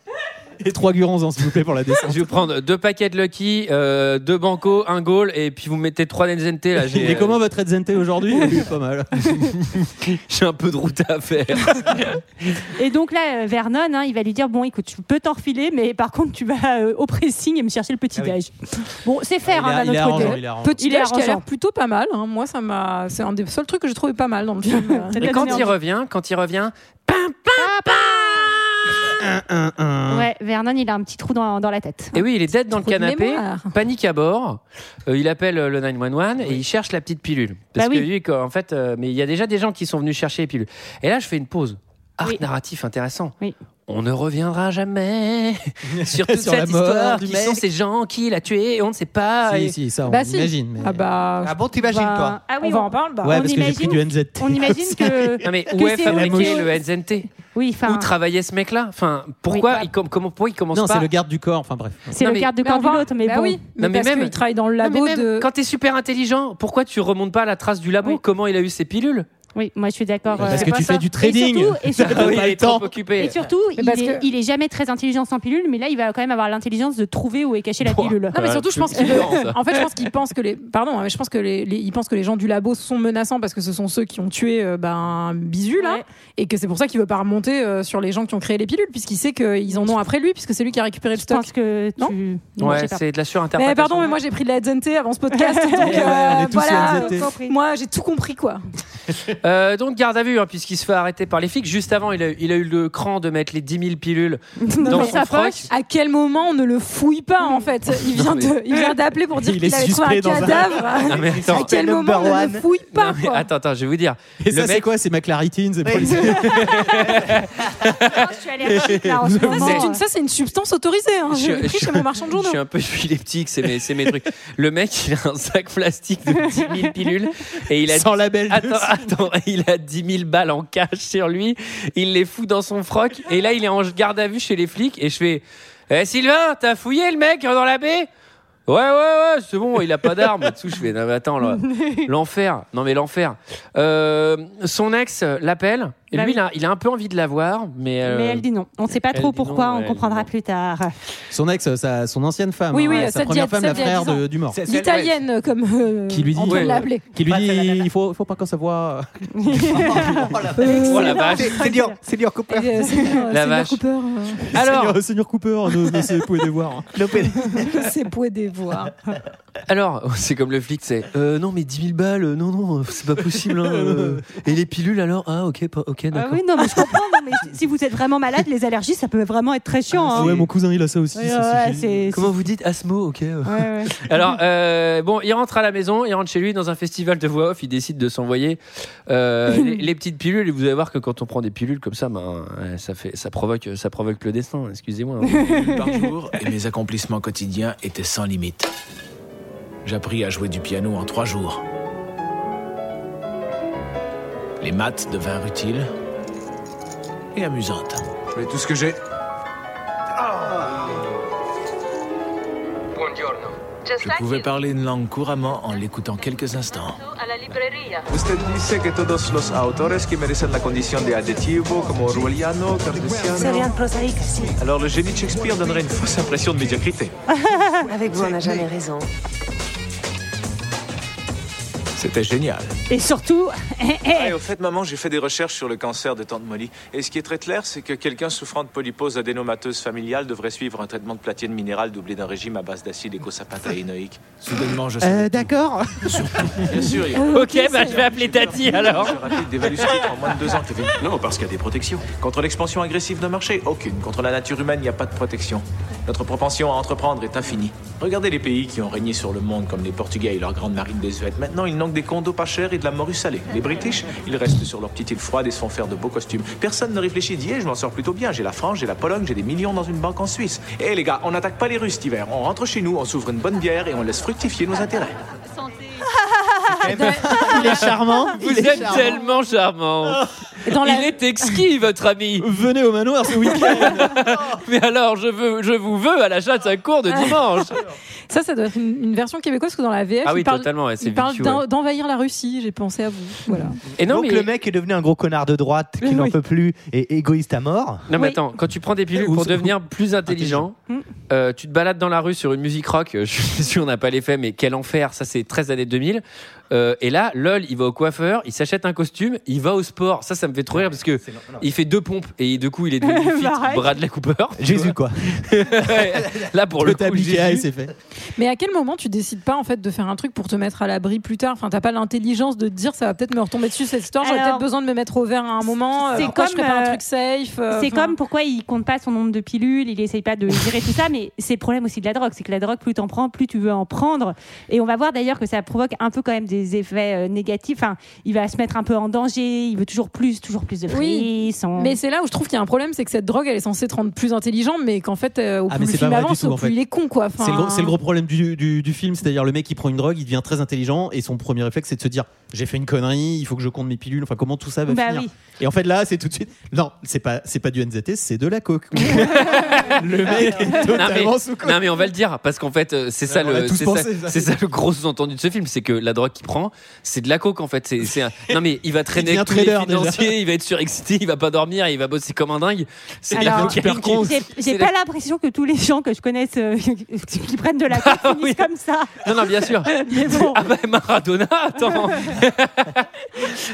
I: Et trois gurons, s'il vous plaît, pour la descente.
A: Je vais prendre deux paquets de Lucky, euh, deux Banco, un Goal, et puis vous mettez trois NZNT. Là, j'ai,
I: Et comment votre Edzente aujourd'hui Pas mal.
A: j'ai un peu de route à faire.
J: et donc là euh, Vernon hein, il va lui dire bon écoute tu peux t'en refiler mais par contre tu vas euh, au pressing et me chercher le petit
F: Ah oui.
J: déj bon c'est faire
I: est-
J: hein, d'un autre côté
I: il
G: petit déj qui a l'air plutôt pas mal. hein. Moi, ça m'a, c'est un des seuls trucs que j'ai trouvé pas mal dans le film.
A: Et quand il revient, quand il revient,
I: Un, un, un.
J: ouais Vernon il a un petit trou dans, dans la tête
A: et oui, il est dead dans le canapé, panique à bord. Euh, il appelle euh, le 911 et il cherche la petite pilule. Parce
J: Bah
A: que
J: oui.
A: lui, quoi, en fait, euh, mais il y a déjà des gens qui sont venus chercher les pilules. Et là, je fais une pause. Art
J: Oui.
A: narratif intéressant.
J: Oui.
A: On ne reviendra jamais sur toute
I: Sur
A: cette histoire.
I: du
A: Qui
I: mec.
A: sont ces gens qui l'a tué et on ne sait pas.
I: Si,
A: Et-
I: si, ça, on
G: Bah, si.
I: imagine. Mais...
G: Ah bah,
F: Ah bon, t'imagines,
J: Bah,
F: toi
J: ah oui
G: on va
J: on,
G: en parler. Bah,
I: Ouais,
J: on
I: parce que j'ai pris
J: imagine-
I: du NZT.
J: on imagine que
A: Non mais
J: que
A: où est fabriqué le NZNT
J: oui
A: Où travaillait ce mec-là Enfin, pourquoi
J: Oui, bah-
A: il, com- comment, pourquoi il commence
I: Non,
A: pas
I: c'est le garde du corps. Enfin bref.
J: c'est
A: Non,
J: le
A: mais-
J: garde de
G: Mais
J: corps du
G: va-
J: l'autre mais
G: bah
J: bon
G: oui, mais
A: Non, mais
G: parce
A: même-
G: qu'il travaille dans le
A: Non, mais
G: labo
A: même
G: de.
A: quand t'es super intelligent, pourquoi tu remontes pas à la trace du labo
J: Oui.
A: Comment il a eu ses pilules
J: oui moi je suis d'accord
I: Parce
J: euh,
I: que
A: pas
I: tu
A: ça.
I: fais du
J: et
I: trading.
J: surtout, et surtout,
I: temps.
A: occupé.
J: et surtout, il,
G: parce
J: est,
G: que-
J: il est jamais très intelligent sans pilule, mais là, il va quand même avoir l'intelligence de trouver où est cachée la pilule.
G: Non mais surtout je pense qu'il en fait je pense qu'il pense que les pardon hein, mais je pense que les, les- il pense que les gens du labo sont menaçants parce que ce sont ceux qui ont tué euh, ben Bisu là
J: Ouais.
G: et que c'est pour ça qu'il veut pas remonter euh, sur les gens qui ont créé les pilules puisqu'il sait qu'ils en ont après lui puisque c'est lui qui a récupéré le
J: Je
G: stock.
J: pense que
G: Non
J: tu. Non, je
A: Ouais, c'est de la surinterprétation.
G: Mais pardon mais moi j'ai pris de la ZNT avant ce podcast donc voilà moi j'ai tout compris quoi.
A: Euh, donc garde à vue, hein, puisqu'il se fait arrêter par les flics. Juste avant, il a, il a eu le cran de mettre les 10 000 pilules dans
J: Dans
A: son
J: sa
A: froc.
J: poche.
G: À quel moment on ne le fouille pas en fait? Il vient
A: Non,
G: de il vient d'appeler pour dire
I: Il
G: qu'il
I: est
G: avait trouvé un
I: suspect dans un-
G: cadavre.
A: Non, mais attends.
G: À quel moment on ne le fouille pas
A: Non, mais
G: quoi?
A: attends, attends, je vais vous dire.
I: Et
A: Le
I: ça, c'est
A: mec-
I: quoi? C'est McLaritine C'est
F: Oui.
J: Je
G: c'est une, ça, c'est une substance autorisée. Hein.
A: Je-
G: J'ai pris
A: je-
G: chez mon marchand de
A: Je
G: journaux.
A: suis un peu épileptique, c'est mes, c'est mes trucs. Le mec, il a un sac plastique de 10 000 pilules et il a
I: Sans label.
A: Attends, attends, il a 10 000 balles en cash sur lui. Il les fout dans son froc. Et là, il est en garde à vue chez les flics. Et je fais Eh, Sylvain, t'as fouillé le mec dans la baie? Ouais, ouais, ouais, c'est bon, il a pas d'arme. Dessous, je fais Non, mais attends, là, l'enfer. Non, mais l'enfer. Euh, son ex l'appelle. Et
J: Bah
A: lui,
J: oui.
A: il, a, il a un peu envie de la voir. Mais, euh,
J: Mais elle dit non. On ne sait pas
A: elle
J: trop
A: dit non,
J: pourquoi,
A: ouais,
J: on
A: dit
J: comprendra
A: non.
J: plus tard.
I: Son ex, sa- son ancienne femme.
G: Oui,
I: hein,
G: oui,
I: sa
G: celle
I: première
G: a-
I: femme, la frère
G: 10 ans.
I: de- du mort.
F: C'est- c'est-
G: L'italienne, comme euh,
I: Qui lui dit-
G: Antoine
A: Ouais.
G: l'a appelée.
I: Qui lui dit il faut, faut pas qu'on se voit.
F: Oh la
A: Oh la vache.
F: C'est- C'est c'est dur, Cooper.
G: Euh, Seigneur-
A: La vache.
G: Cooper, euh,
A: Alors,
I: Seigneur, Cooper, ne, ne se pouvez les voir.
G: C'est pour des voix.
A: alors c'est comme le flic, c'est euh, Non, mais 10 000 balles, euh, non, non, c'est pas possible. hein, euh. Et les pilules alors? Ah, ok, pas, ok.
J: Ah oui, non, mais je comprends. non, mais si vous êtes vraiment malade, les allergies, ça peut vraiment être très chiant.
I: Ah
J: hein.
I: ouais, mon cousin il a ça aussi.
J: Ouais,
I: ça
J: ouais,
I: suffit.
J: c'est-
A: Comment vous dites Asmo, ok.
J: Ouais, ouais.
A: Alors, euh, bon, il rentre à la maison, il rentre chez lui dans un festival de voix off, il décide de s'envoyer euh, les, les petites pilules. Et vous allez voir que quand on prend des pilules comme ça, ben, euh, ça, fait, ça, provoque, ça provoque le destin, excusez-moi. hein.
K: par jour et mes accomplissements quotidiens étaient sans limite. J'appris à jouer du piano en trois jours. Les maths devinrent utiles et amusantes.
L: Je mets tout ce que j'ai.
K: Je pouvais parler une langue couramment en l'écoutant quelques instants.
L: Usted dice que todos los autores que merecen la condición de adjetivo, como Orwelliano, Cartesiano.
M: prosaïque, si.
L: Alors le génie de Shakespeare donnerait une fausse impression de médiocrité.
M: Avec vous, on n'a jamais raison.
K: C'était génial.
J: Et surtout,
L: Ah, et au fait, maman, j'ai fait des recherches sur le cancer de tante Molly. Et ce qui est très clair, c'est que quelqu'un souffrant de polypose adénomateuse familiale devrait suivre un traitement de platine minérale doublé d'un régime à base d'acide écosapentaénoïque.
K: Soudainement, je
I: Euh, D'accord.
L: Bien sûr, il y a
A: ok, bah, je vais appeler Tati alors.
L: des en moins de deux ans, Kevin. Non, parce qu'il y a des protections. Contre l'expansion agressive d'un marché, aucune. Contre la nature humaine, il n'y a pas de protection. Notre propension à entreprendre est infinie. Regardez les pays qui ont régné sur le monde, comme les Portugais et leur grande marine désuète. Maintenant, ils n'ont que des condos pas chers et de la morue salée. Les British, ils restent sur leur petite île froide et se font faire de beaux costumes. Personne ne réfléchit d'y je m'en sors plutôt bien. J'ai la France, j'ai la Pologne, j'ai des millions dans une banque en Suisse. Et les gars, on n'attaque pas les Russes cet hiver. On rentre chez nous, on s'ouvre une bonne bière et on laisse fructifier nos intérêts.
I: Il est charmant.
A: Vous
I: il est
A: êtes
I: charmant.
A: tellement charmant.
G: Dans la-
A: Il est exquis, votre ami.
I: Venez au manoir ce week-end.
A: Mais alors, je, veux, je vous veux à l'achat de sa cour de dimanche.
G: Ça, ça doit être une, une version québécoise parce que dans la VF,
A: Ah oui,
G: il parle,
A: totalement, ouais, c'est
G: il parle d'en- d'envahir la Russie. J'ai pensé à vous. Voilà.
A: Et non,
F: Donc
A: mais,
F: le mec est devenu un gros connard de droite qui n'en peut plus et égoïste à mort.
A: non, mais
J: Oui.
A: attends, quand tu prends des pilules
I: Ou-
A: pour
I: ou-
A: devenir plus intelligent,
J: Mm.
A: euh, tu te balades dans la rue sur une musique rock. euh, Je suis sûr on n'a pas l'effet, mais quel enfer. Ça, c'est 13 années 2000. Euh, et là, lol, il va au coiffeur, il s'achète un costume, il va au sport. Ça, ça me fait trop rire parce que il fait deux pompes et du coup, il est devenu fit. Bradley Cooper.
F: Jésus quoi.
A: Là, pour le coup,
I: tablier
A: Jésus-
I: c'est fait.
G: Mais à quel moment tu décides pas en fait de faire un truc pour te mettre à l'abri plus tard? Enfin, t'as pas l'intelligence de te dire ça va peut-être me retomber dessus cette histoire. J'aurais peut-être besoin de me mettre au vert à un moment.
J: c'est
G: euh, je
J: comme,
G: ferais pas un
J: euh,
G: truc safe euh,
J: c'est comme pourquoi il compte pas son nombre de pilules, il essaye pas de gérer tout ça, mais c'est le problème aussi de la drogue, c'est que la drogue, plus t'en prends, plus tu veux en prendre. Et on va voir d'ailleurs que ça provoque un peu quand même des effets euh, négatifs. Enfin, il va se mettre un peu en danger, il veut toujours plus, toujours plus de
G: Oui.
J: fric. son-
G: Mais c'est là où je trouve qu'il y a un problème, c'est que cette drogue, elle est censée te rendre plus intelligent, mais qu'en fait, euh, au
I: Ah,
G: plus le film avance,
I: tout,
G: au plus
I: fait.
G: il est con, quoi. Enfin,
I: C'est le, gros- c'est le gros problème du, du, du film, c'est-à-dire le mec qui prend une drogue, il devient très intelligent et son premier réflexe c'est de se dire j'ai fait une connerie, il faut que je compte mes pilules, enfin comment tout ça va
J: Bah
I: finir.
J: oui.
I: Et en fait là c'est tout de suite non c'est pas c'est pas du NZT c'est de la coke. le mec est
A: Non mais,
I: totalement sous coke.
A: non mais on va le dire parce qu'en fait euh, c'est ça le
I: tous
A: c'est
I: pensé,
A: ça,
I: ça.
A: c'est ça le gros sous-entendu de ce film c'est que la drogue qu'il prend c'est de la coke en fait. C'est c'est un- non mais il va traîner avec tous les
I: déjà.
A: il va être surexcité il va pas dormir il va bosser comme un dingue. C'est
J: J'ai pas l'impression que tous les gens que je connaisse euh, qui prennent de la coke
A: Ah
J: finissent comme ça.
A: non non bien sûr.
J: Mais bon.
A: ah bah Maradona attends.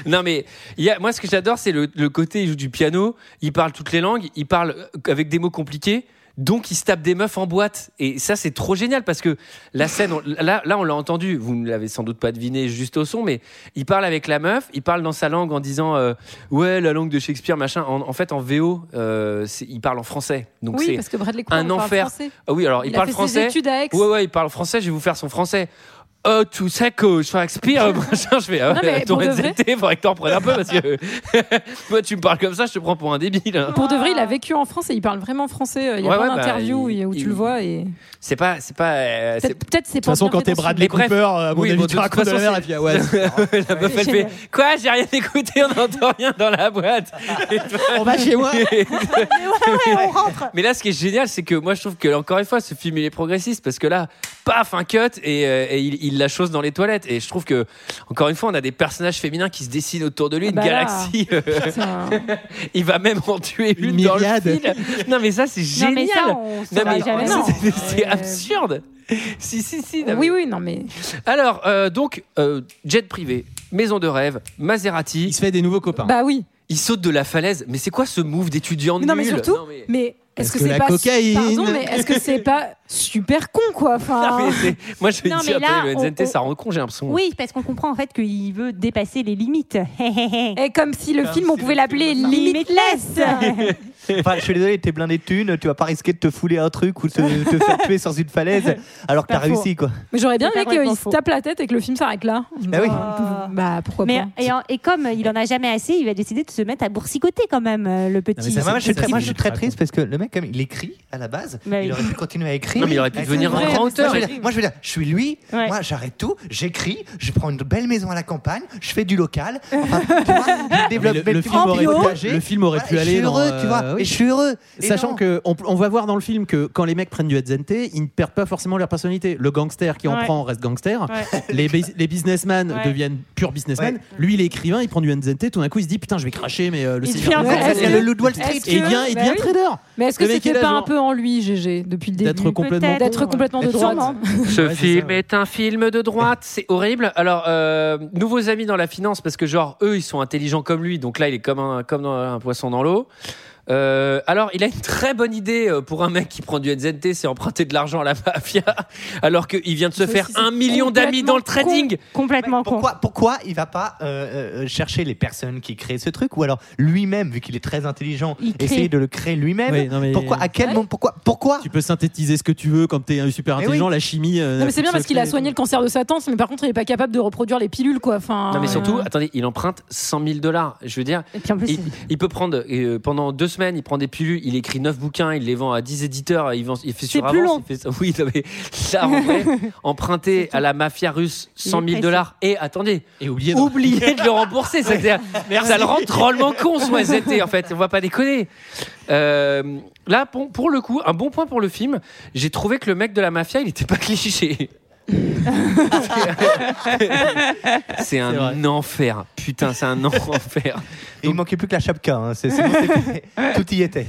A: Non mais il y a, moi ce que j'adore c'est le, le côté il joue du piano il parle toutes les langues il parle euh, avec des mots compliqués donc il se tape des meufs en boîte. Et ça c'est trop génial parce que la scène on- là là on l'a entendu. Vous ne l'avez sans doute pas deviné juste au son mais il parle avec la meuf il parle dans sa langue en disant euh, ouais la langue de Shakespeare machin. En, en fait en VO euh, il parle en français. Donc
G: oui,
A: c'est
G: parce que Bradley Cooper
A: un
G: parle
A: enfer.
G: français.
A: ah oui alors il,
G: Il a
A: parle
G: fait ses
A: français.
G: études à Aix.
A: ouais ouais il parle français je vais vous faire son français Oh, tout ça que Shakespeare, machin, je fais, ah
G: Non,
A: ouais,
G: mais
A: ton
G: pour de vrai-
A: NZT, faudrait que t'en prennes un peu parce que moi, tu me parles comme ça, je te prends pour un débile. hein.
G: Pour de vrai, il a vécu en France et il parle vraiment français. euh, Il y a
A: Ouais,
G: plein
A: ouais, bah,
G: d'interviews
A: il-
G: où tu
A: il-
G: le vois et
A: C'est pas, c'est pas, euh, c'est-
G: peut-être peut-être c'est
I: De toute façon quand t'es Bradley
A: bref,
I: Cooper à mon
A: oui,
I: avis
A: bon,
I: tu racontes de la merde et puis ouais.
A: la meuf elle fait quoi J'ai rien écouté, on n'entend rien dans la boîte.
I: On va chez moi.
J: on rentre.
A: Mais là, ce qui est génial, c'est que moi, je trouve que encore une fois, ce film il est progressiste parce que là, paf, un cut et, euh, et il, il la chose dans les toilettes. Et je trouve que encore une fois, on a des personnages féminins qui se dessinent autour de lui, une
G: bah
A: galaxie. euh, il va même en tuer une,
I: Une
A: dans le film. Non, mais ça, c'est
J: Non,
A: génial.
J: mais ça, on
A: Non,
J: saura
A: mais
J: jamais.
G: non.
A: c'est- absurde. Si, si, si. non,
G: Oui, oui, non mais
A: Alors, euh, donc, euh, jet privé, maison de rêve, Maserati.
I: Il se fait des nouveaux copains.
G: bah oui.
A: Il saute de la falaise. Mais c'est quoi ce move d'étudiant
G: Mais non, mais
A: nul
G: surtout,
A: Non, mais-
G: mais Est-ce que,
I: que
G: c'est
I: la
G: pas
I: cocaïne-
G: Pardon, mais est-ce que c'est pas super con quoi Enfin,
A: mais moi, je vais
J: Non,
A: dire,
J: mais là,
A: attendez, le NZT,
J: on-
A: ça rend con, j'ai l'impression.
J: Oui, parce qu'on comprend en fait qu'il veut dépasser les limites.
G: Et comme si le film, on pouvait l'appeler Limitless.
F: Enfin, je suis désolé, t'es blindé de thunes, tu vas pas risquer de te fouler un truc ou de te, te faire tuer sur une falaise alors que t'as réussi quoi.
G: Mais j'aurais bien aimé qu'il se tape la tête et que le film s'arrête là.
F: Bah oui.
G: Bah pourquoi
J: Mais,
G: pas
J: et, en- et comme il en a jamais assez, il va décider de se mettre à boursicoter quand même, euh, le petit.
F: Moi, moi, je suis très, moi, je suis très
I: très
F: triste parce que le mec, comme il écrit à la base,
J: Bah oui.
F: il aurait pu continuer à écrire.
A: Non, mais il aurait pu
F: Avec
A: devenir un grand
F: Moi,
A: auteur.
F: je veux dire- Moi, je veux dire, je suis lui,
J: Ouais.
F: moi, j'arrête tout, j'écris, je prends une belle maison à la campagne, je fais du local. Enfin, tu vois, je développe
I: le, le film aurait, le film aurait
F: Voilà,
I: pu
F: et je
I: aller
F: suis
I: dans,
F: heureux, tu vois,
I: euh,
F: et je suis heureux. Et
I: Sachant
F: non.
I: que on, on va voir dans le film que quand les mecs prennent du Edzente, ils ne perdent pas forcément leur personnalité. Le gangster qui en
J: Ouais.
I: prend reste gangster.
J: Ouais.
I: Les, bus- les businessmen
J: Ouais.
I: deviennent purs businessmen.
F: Ouais.
I: Lui, il est écrivain, il prend du Edzente. Tout d'un coup, il se dit putain, je vais cracher, mais euh, le
J: Il
I: Seigneur
J: devient
F: le loup de Wall Street.
I: Et il
G: que-
I: devient, il
G: bah
I: devient
G: oui.
I: trader.
G: Mais est-ce que c'était pas
I: genre-
G: un peu en lui, GG, depuis le début
I: D'être complètement.
G: D'être complètement de droite.
A: Ce film est un film de droite, c'est horrible. Alors, euh, nouveaux amis dans la finance, parce que genre, eux, ils sont intelligents comme lui, donc là, il est comme un, comme dans un poisson dans l'eau. Euh, alors, il a une très bonne idée euh, pour un mec qui prend du NZT, c'est emprunter de l'argent à la mafia, alors qu'il vient de se faire un million d'amis dans le trading.
J: Complètement con.
F: Pourquoi, pourquoi il va pas euh, chercher les personnes qui créent ce truc ou alors lui-même, vu qu'il est très intelligent, essayer de le créer lui-même
I: Oui,
F: Pourquoi À quel
G: Ouais.
F: moment Pourquoi Pourquoi
I: Tu peux synthétiser ce que tu veux quand t'es un super intelligent.
F: oui.
I: La chimie. euh,
G: Non mais c'est bien parce qu'il a soigné le cancer de sa tante, mais par contre il est pas capable de reproduire les pilules quoi. Enfin,
A: Non, mais surtout,
G: euh,
A: attendez, il emprunte 100 000 dollars. Je veux dire,
J: Et puis en plus,
A: il, il peut prendre, euh, pendant deux semaines, il prend des pilules, il écrit 9 bouquins, il les vend à 10 éditeurs, il, vend, il fait sur
J: C'est plus
A: avance.
J: long.
A: il fait ça. Oui, non, mais là, en vrai, emprunter à la mafia russe 100 000
J: pressé.
A: dollars et, attendez,
I: Et oublié. de-
A: oublier de le rembourser. C'est-à-dire, ça le rend drôlement con, son SZT, en fait. On va pas déconner. Euh, là, pour, pour le coup, un bon point pour le film, j'ai trouvé que le mec de la mafia, il était pas cliché. C'est un
I: vrai.
A: enfer. Putain, c'est un enfer.
F: Et il manquait plus que la chapka. hein. Tout y était.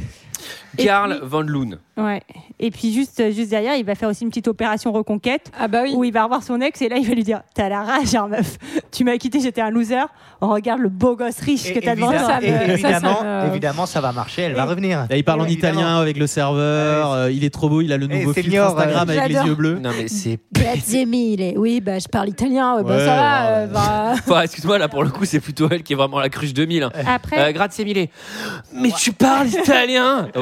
A: Karl
J: puis-
A: Van Loon.
J: Ouais. Et puis juste, juste derrière, il va faire aussi une petite opération reconquête
G: Ah bah oui.
J: où il va revoir son ex et là il va lui dire T'as la rage, hein, meuf. Tu m'as quitté, j'étais un loser. Regarde le beau gosse riche que t'as devant
F: évidemment,
J: toi.
F: et
G: ça, ça
F: évidemment,
G: me-
F: évidemment, ça va marcher, elle va revenir.
I: Là, il parle en
F: Évidemment.
I: italien avec le serveur. euh, il est trop beau. Il a le
F: Eh,
I: nouveau filtre
F: senior,
I: Instagram
G: euh,
I: avec les yeux bleus.
A: Non, mais c'est.
G: Oui, bah je parle italien. Ouais, bah, ça va. euh, bah.
A: Excuse-moi, là, pour le coup, c'est plutôt elle qui est vraiment la cruche 2000. hein.
J: Après,
A: Euh, grazie mille. Mais tu parles italien Ouais,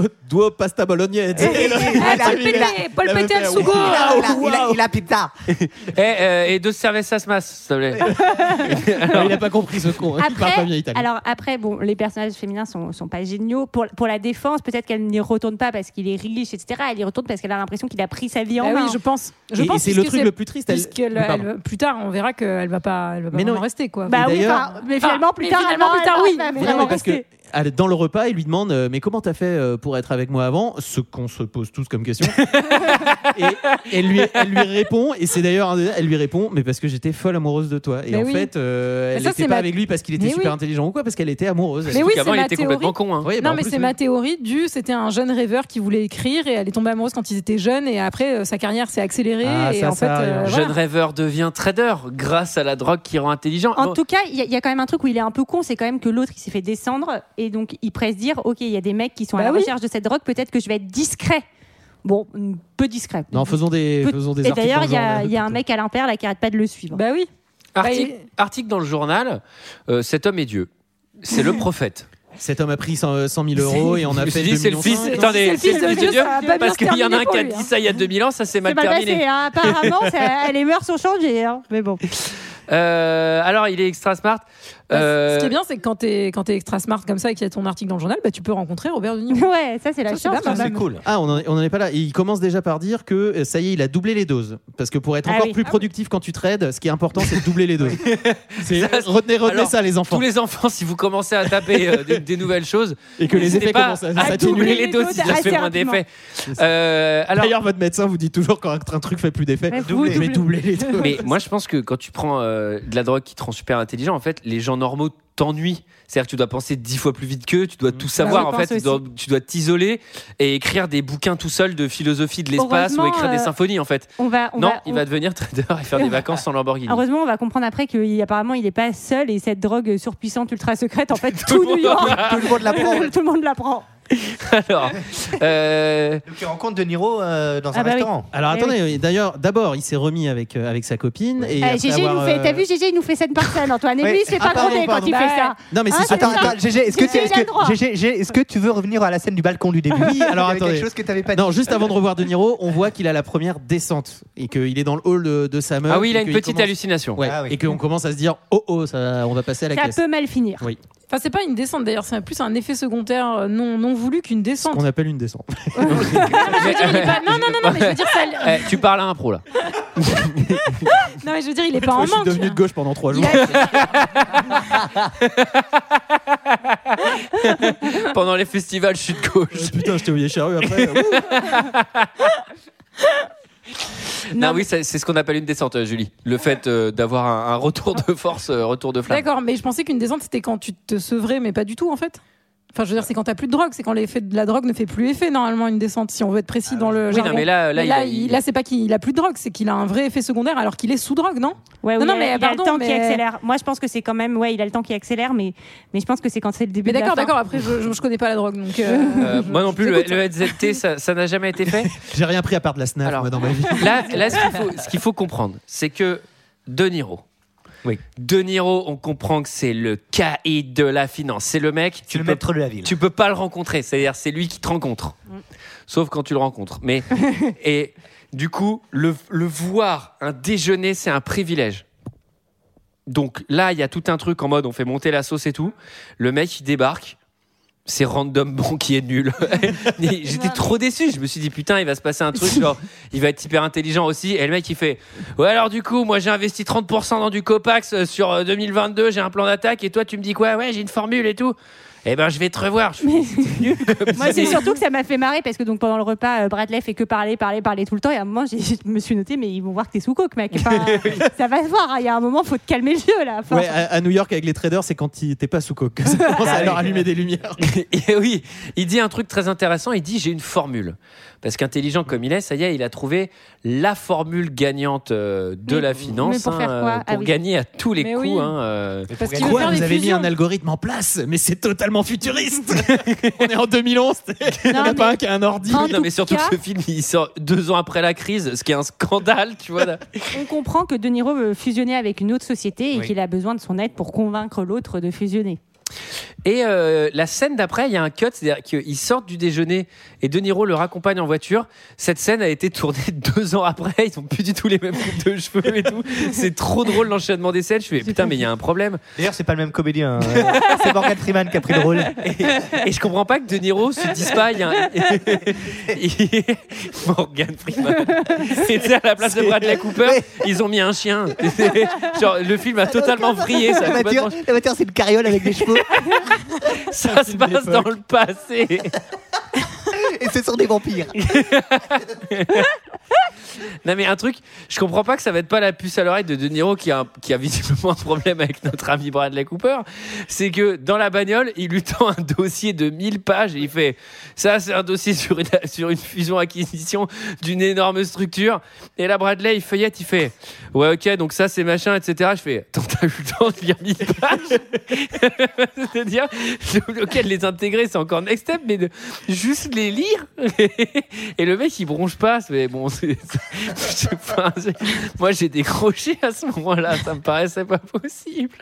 F: a-
G: Pété, Paul
I: il avait
G: Pété
I: fait-
G: al sugo.
F: il a- il a- il a- il a pizza.
A: Eh, euh, et deux cervezas mas, s'il te plaît.
I: Alors, il a pas compris ce con. hein, il parle pas bien
J: Après,
I: italien.
J: alors après, bon, les personnages féminins sont, sont pas géniaux. Pour, pour la défense, peut-être qu'elle n'y retourne pas parce qu'il est riche, etc. Elle y retourne parce qu'elle a l'impression qu'il a pris sa vie en
G: Ah
J: main.
G: oui, je pense. Je
I: Et- et
G: pense
I: c'est le truc
G: c'est-
I: le plus triste. elle-
G: elle- plus tard, on verra qu'elle va pas, elle va pas
I: Mais non,
G: rester quoi.
J: Bah
I: Et
J: oui, mais finalement, plus
G: mais
J: tard,
G: finalement,
J: elle
G: plus tard, oui.
J: vraiment
I: mais parce que dans le repas, il lui demande euh, Mais comment t'as fait euh, pour être avec moi avant? Ce qu'on se pose tous comme question. et elle lui, elle lui répond, et c'est d'ailleurs, un des- elle lui répond Mais parce que j'étais folle amoureuse de toi. Et
G: Mais
I: en
G: oui.
I: fait, euh, elle n'était pas
G: ma-
I: avec lui parce qu'il était
G: Mais
I: super
G: oui.
I: intelligent ou quoi, parce qu'elle était amoureuse.
G: Mais oui,
A: qu'avant,
G: c'est
A: il
G: ma
A: était
G: théorie.
A: complètement con. hein.
I: Oui, bah,
G: non, mais c'est
I: oui.
G: ma théorie du. C'était un jeune rêveur qui voulait écrire et elle est tombée amoureuse quand ils étaient jeunes et après euh, sa carrière s'est accélérée
I: Ah,
G: et
I: ça,
G: en fait,
I: ça,
G: euh,
I: ouais.
G: voilà.
A: Jeune rêveur devient trader grâce à la drogue qui rend intelligent.
J: En
A: Bon,
J: tout cas, il y, a- il y a quand même un truc où il est un peu con, c'est quand même que l'autre il s'est fait descendre et donc il pourrait se dire ok, il y a des mecs qui sont à
G: Bah
J: la
G: oui.
J: recherche de cette drogue, peut-être que je vais être discret. Bon, peu discret.
I: Non, faisons des,
J: Peu-
I: faisons des
J: et
I: articles
J: d'ailleurs, il y, a- y un mec à l'impair là qui arrête pas de le suivre.
G: Bah oui.
A: article,
G: Bah,
A: article dans le journal euh, cet homme est Dieu. C'est le prophète.
I: Cet homme a pris 100, 100 000 euros et on
A: Je
I: a fait 2
A: c'est le fils. Attendez,
G: C'est le
A: le
G: fils de
A: de
G: Dieu,
A: Parce qu'il y en a un qui a dit
G: hein.
A: ça il y a 2000 ans, ça s'est mal
J: mal
A: terminé.
J: passé, hein. apparemment, ça- les mœurs sont changées. hein. Mais bon.
A: Euh, alors, il est extra smart.
G: Bah,
A: Euh,
G: Ce qui est bien, c'est que quand t'es quand t'es extra smart comme ça et qu'il y a ton article dans le journal, bah tu peux rencontrer Robert De Niro.
J: Ouais, ça c'est la
G: Ça, c'est
J: chance.
F: C'est
J: même.
F: cool.
I: Ah, on en, est- pas là. Et il commence déjà par dire que euh, ça y est, il a doublé les doses. Parce que pour être
J: Ah
I: encore
J: oui.
I: plus productif quand tu trades, ce qui est important, c'est de doubler les doses. C'est-
A: Ça,
I: retenez retenez
A: alors,
I: ça, les enfants.
A: Tous les enfants, si vous commencez à taper euh, des, des nouvelles choses,
I: Et que les effets commencent à
A: à doubler les doses, si ça fait moins d'effets. Euh, alors,
I: D'ailleurs, votre médecin vous dit toujours quand un truc fait plus d'effet,
J: Mais
I: je
J: vous
I: vais doubler les doses.
A: mais moi, je pense que quand tu prends de la drogue qui te rend super intelligent, en fait, les gens normaux t'ennuient. C'est-à-dire que tu dois penser dix fois plus vite qu'eux, tu dois tout savoir.
J: Bah
A: en fait, tu dois, tu dois t'isoler et écrire des bouquins tout seul de philosophie de l'espace ou écrire des
J: euh,
A: symphonies, en fait.
J: On va, on
A: non,
J: va-
A: il
J: on-
A: va devenir trader et faire des vacances sans Lamborghini.
J: Heureusement, on va comprendre après qu'apparemment il n'est pas seul et cette drogue surpuissante ultra secrète, en fait, tout New York,
F: Tout le monde l'apprend.
J: tout le monde l'apprend.
A: Alors, euh,
F: Donc il rencontre De Niro euh, dans un
J: Ah bah oui.
F: restaurant.
I: Alors
J: Eh
I: attendez, oui, d'ailleurs, d'abord, il s'est remis avec, euh, avec sa copine. Et
J: Eh, Gégé, il
I: avoir,
J: nous fait,
I: euh,
J: t'as vu, Gégé, il nous fait scène par scène, Antoine. Et
F: Oui.
J: lui, il se fait
F: Ah,
J: pas
F: pardon,
J: gronder quand
F: pardon.
J: il fait ça.
I: Non, mais
J: Hein,
I: c'est
J: c'est
F: Attends,
J: ça
F: attends, Gégé, est-ce que, tu-
J: il
F: que. Gégé, que tu veux revenir à la scène du balcon du début
I: Oui, alors
F: Il
I: attendez.
F: quelque chose que tu n'avais pas dit.
I: Non, juste avant de revoir De Niro, on voit qu'il a la première descente et qu'il est dans le hall de, de sa meuf.
A: ah oui, il a une petite hallucination.
F: Ah.
I: Et qu'on commence à se dire, oh oh, ça, on va passer à la
J: Ça
I: caisse.
J: peut mal finir.
I: Oui,
G: Enfin, c'est pas une descente d'ailleurs, c'est plus un effet secondaire euh, non, non voulu qu'une descente.
I: qu'on appelle une descente.
G: Je veux dire, il est pas- Non, non, non, non, mais je veux dire, ça...
A: Eh, tu parles à un pro là.
G: non, mais je veux dire, il est pas en
I: je suis
G: manque.
I: devenu de gauche pendant trois jours.
G: a-
A: Pendant les festivals, je suis de gauche.
I: Putain, je t'ai oublié charrue après.
A: Non, oui, c'est ce qu'on appelle une descente, euh, Julie. Le fait euh, d'avoir un, un retour de force, euh, retour de flamme.
G: D'accord, mais je pensais qu'une descente c'était quand tu te sevrais, mais pas du tout en fait. Enfin, je veux dire, c'est quand t'as plus de drogue, c'est quand l'effet de la drogue ne fait plus effet normalement une descente. Si on veut être précis dans le
A: Oui,
G: jargon.
A: non, mais là, là,
G: Mais
A: il
G: là,
A: a-
G: il- là, c'est pas qu'il a plus de drogue, c'est qu'il a un vrai effet secondaire alors qu'il est sous drogue, non?
J: Ouais,
G: Non,
J: oui,
G: non,
J: il a-
G: mais
J: il a le temps qui accélère. Moi, je pense que c'est quand même, ouais, il a le temps qui accélère, mais, mais je pense que c'est quand c'est le début.
G: Mais
J: de la
G: d'accord, d'accord. Après, je, je, je connais pas la drogue, donc. euh,
A: Euh, moi non plus, le, le HZT, ça n'a jamais été fait.
I: J'ai rien pris à part de la snap
A: Alors.
I: moi, dans ma vie.
A: Là, là ce qu'il faut, ce qu'il faut comprendre, c'est que De Niro.
F: Oui.
A: De Niro, on comprend que c'est le caïd de la finance. C'est le mec.
F: C'est le maître de la ville.
A: Tu peux pas le rencontrer. C'est-à-dire, c'est lui qui te rencontre. Sauf quand tu le rencontres. Mais et du coup, le, le voir un déjeuner, c'est un privilège. Donc là, il y a tout un truc en mode on fait monter la sauce et tout. Le mec, il débarque. C'est random bon qui est nul. J'étais trop déçu. Je me suis dit putain, il va se passer un truc genre, il va être hyper intelligent aussi. Et le mec, il fait ouais alors du coup, moi j'ai investi 30% dans du Copax euh, sur euh, 2022. J'ai un plan d'attaque et toi tu me dis quoi? Ouais, j'ai une formule et tout. Eh ben je vais te revoir. Je
J: Moi, c'est surtout que ça m'a fait marrer parce que donc pendant le repas, euh, Bradley fait que parler, parler, parler tout le temps. Et à un moment, j'ai- je me suis noté, mais ils vont voir que t'es sous coke, mec. Enfin, ça va se voir. hein. Il y a un moment, faut te calmer le jeu là. Enfin,
I: Ouais, à, à New York avec les traders, c'est quand il- t'es pas sous coke. Ça commence à leur allumer des lumières.
A: Et oui, il dit un truc très intéressant. Il dit j'ai une formule. Parce qu'intelligent comme il est, ça y est, il a trouvé la formule gagnante euh, de
J: Mais-
A: la finance
J: pour
A: hein,
J: Ah
A: pour
J: oui.
A: gagner à tous les
G: Mais
A: coups.
G: oui.
A: hein, euh.
G: Parce
I: Quoi
G: faire
I: Vous avez mis un algorithme en place, mais c'est totalement futuriste. On est en 2011. Il n'y en a pas un qui a un ordi.
A: Oui, non, mais surtout
J: cas-
A: que ce film, il sort deux ans après la crise, ce qui est un scandale, tu vois. là.
J: on comprend que De Niro veut fusionner avec une autre société et
A: Oui.
J: qu'il a besoin de son aide pour convaincre l'autre de fusionner.
A: Et euh, la scène d'après, il y a un cut, c'est-à-dire qu'ils sortent du déjeuner et De Niro le raccompagne en voiture. Cette scène a été tournée deux ans après. Ils ont plus du tout les mêmes coupes de cheveux et tout. C'est trop drôle l'enchaînement des scènes. Je fais putain, mais il y a un problème.
F: D'ailleurs, c'est pas le même comédien. hein. c'est Morgan Freeman qui a pris le rôle.
A: Et je comprends pas que De Niro se dise pas. Il y a un... Il- Morgan Freeman. Sais, à la place de Bradley Cooper, ils ont mis un chien. Genre, le film a totalement vrillé. Ça
F: la voiture, c'est une carriole avec des chevaux.
A: Ça se passe dans le passé.
F: Et ce sont des vampires.
A: Non mais un truc, je comprends pas que ça va être pas la puce à l'oreille de De Niro qui a, visiblement un problème avec notre ami Bradley Cooper, c'est que dans la bagnole, il lui tend un dossier de 1000 pages et il fait ça c'est un dossier sur une, fusion acquisition d'une énorme structure et là Bradley il feuillette, il fait ouais ok donc ça c'est machin etc. Je fais attends t'as eu le temps de lire 1000 pages? C'est-à-dire ok de les intégrer c'est encore next step mais de juste les lire et le mec il bronche pas mais bon c'est c'est- enfin, c'est- moi j'ai décroché à ce moment-là ça me paraissait pas possible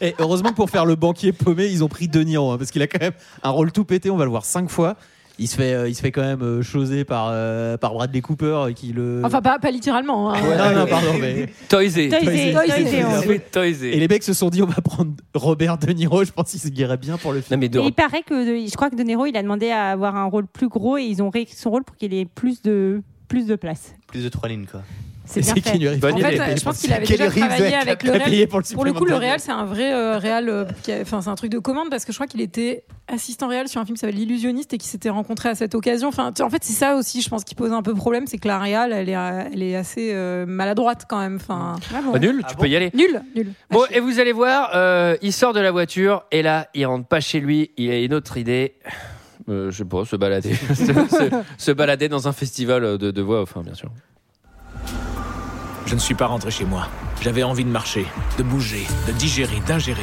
I: Et heureusement que pour faire le banquier paumé, ils ont pris De Niro, hein, parce qu'il a quand même un rôle tout pété. On va le voir cinq fois. Il se fait, euh, il se fait quand même euh, choser par, euh, par Bradley Cooper qui le.
G: Enfin, pas, pas littéralement. hein.
I: Ouais, non, non, pardon, mais-
A: Toysé
J: Toysé, toysé, on
A: Il fait toysé.
I: Et les mecs se sont dit, on va prendre Robert De Niro. Je pense qu'il se guérait bien pour le film.
A: Non, mais de-
J: il paraît que je crois que De Niro, il a demandé à avoir un rôle plus gros et ils ont réécrit son rôle pour qu'il ait plus de plus de place.
F: Plus de trois lignes, quoi.
J: C'est bien fait.
I: Keanu Reeves.
A: Bonne
G: En
A: idée.
G: fait, je pense qu'il avait déjà
F: Reeves
G: travaillé
F: a-
G: avec le
I: payé
G: réal.
I: pour le
G: Pour le coup, le réal, c'est un vrai euh, réal. euh, qui a- Enfin, c'est un truc de commande parce que je crois qu'il était assistant réal sur un film qui s'appelle L'illusionniste et qui s'était rencontré à cette occasion. Enfin, tu- en fait, c'est ça aussi, je pense, qui pose un peu problème, c'est que la réal, elle est, euh, elle est assez euh, maladroite quand même. Enfin,
A: Pas nul, tu peux y aller.
G: nul, nul.
A: Bon, et vous allez voir, euh, il sort de la voiture et là, il rentre pas chez lui. Il a une autre idée. Euh, je sais pas, se balader. se, se- se balader dans un festival de, de voix, enfin, bien sûr.
K: Je ne suis pas rentré chez moi. J'avais envie de marcher, de bouger, de digérer, d'ingérer.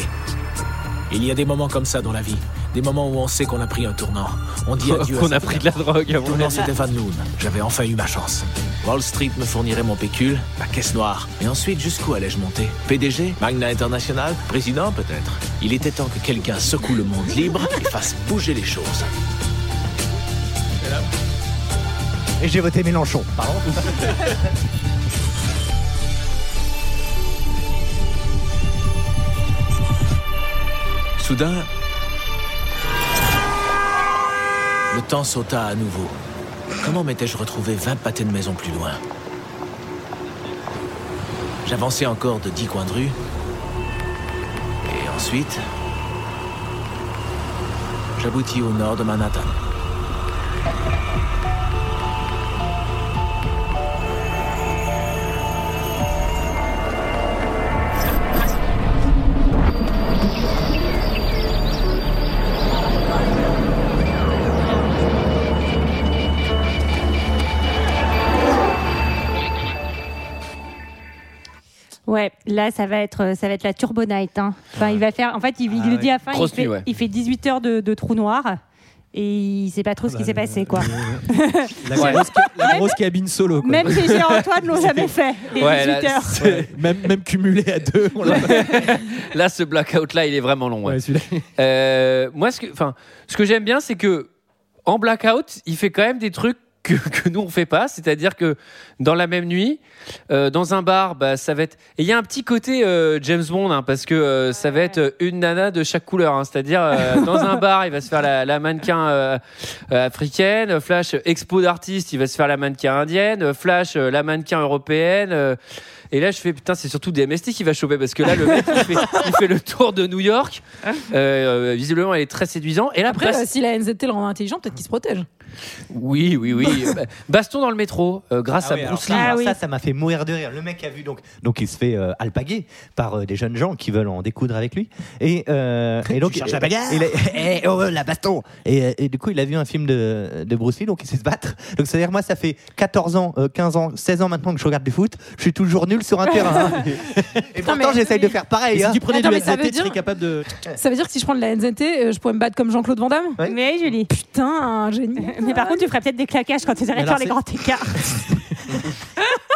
K: Il y a des moments comme ça dans la vie. Des moments où on sait qu'on a pris un tournant. On dit adieu à
A: Qu'on a pris de la drogue. mon
K: tournant,
A: avis.
K: c'était Van Loon. J'avais enfin eu ma chance. Wall Street me fournirait mon pécule, ma caisse noire. Et ensuite, jusqu'où allais-je monter? PDG Magna International? Président, peut-être? Il était temps que quelqu'un secoue le monde libre et fasse bouger les choses.
F: Et j'ai voté Mélenchon. Pardon?
K: Soudain, le temps sauta à nouveau. Comment m'étais-je retrouvé 20 pâtés de maison plus loin? J'avançais encore de 10 coins de rue. Et ensuite, j'aboutis au nord de Manhattan.
J: Là ça va être ça va être la Turbo Night. hein. Enfin, il va faire. En fait, il, il
F: Ah
J: le dit à la fin. Il fait, il fait 18 heures de, de trou noir et il sait pas trop ce qui s'est passé quoi.
I: La, grosse, la grosse cabine solo. Quoi.
J: Même Gégé et Antoine l'ont jamais fait. Les
A: Ouais,
J: 18
A: là,
J: heures.
I: Ouais, même, même cumulé à deux. on l'a-
A: Là, ce blackout-là, il est vraiment long. ouais.
I: Ouais, celui-là.
A: Euh, moi, ce que, enfin, ce que j'aime bien, c'est que en blackout, il fait quand même des trucs que, que nous on fait pas. C'est-à-dire que dans la même nuit, euh, dans un bar, bah, ça va être. Et il y a un petit côté euh, James Bond, hein, parce que euh, ça va être une nana de chaque couleur. hein. C'est-à-dire dans un bar, il va se faire la, la mannequin africaine. Flash expo d'artiste, il va se faire la mannequin indienne. Flash la mannequin européenne. et là, je fais putain, c'est surtout DMST qui va choper parce que là, le mec, il fait, il fait le tour de New York. Euh, visiblement, elle est très séduisant. Et là,
G: Après, si la NZT le rend intelligent, peut-être qu'il se protège.
A: Oui, oui, oui. Baston dans le métro, euh, grâce
F: Ah oui,
A: à
F: alors
A: Bruce
F: ça,
A: Lee.
F: alors ça, ça m'a fait mourir de rire. Le mec a vu donc, donc il se fait euh, alpaguer par euh, des jeunes gens qui veulent en découdre avec lui. Et, euh, et donc
I: cherches la bagarre
F: il est- oh, la baston. Et, et du coup, il a vu un film de, de Bruce Lee, donc il sait se battre. Donc c'est à dire moi, ça fait 14 ans, euh, 15 ans, 16 ans maintenant que je regarde du foot. Je suis toujours nul sur un terrain. hein. Et pourtant,
G: mais-
F: j'essaye de faire pareil.
I: Et
F: hein.
I: si tu prenais
G: Attends,
I: du NZT, tu
G: dire-
I: serais capable de.
G: Ça veut dire que si je prends de la NZT, euh, je pourrais me battre comme Jean-Claude Van Damme?
J: Mais Julie.
G: Putain, un génie.
J: Mais par contre, tu ferais peut-être des claquages quand tu arrêtes faire les grands écarts.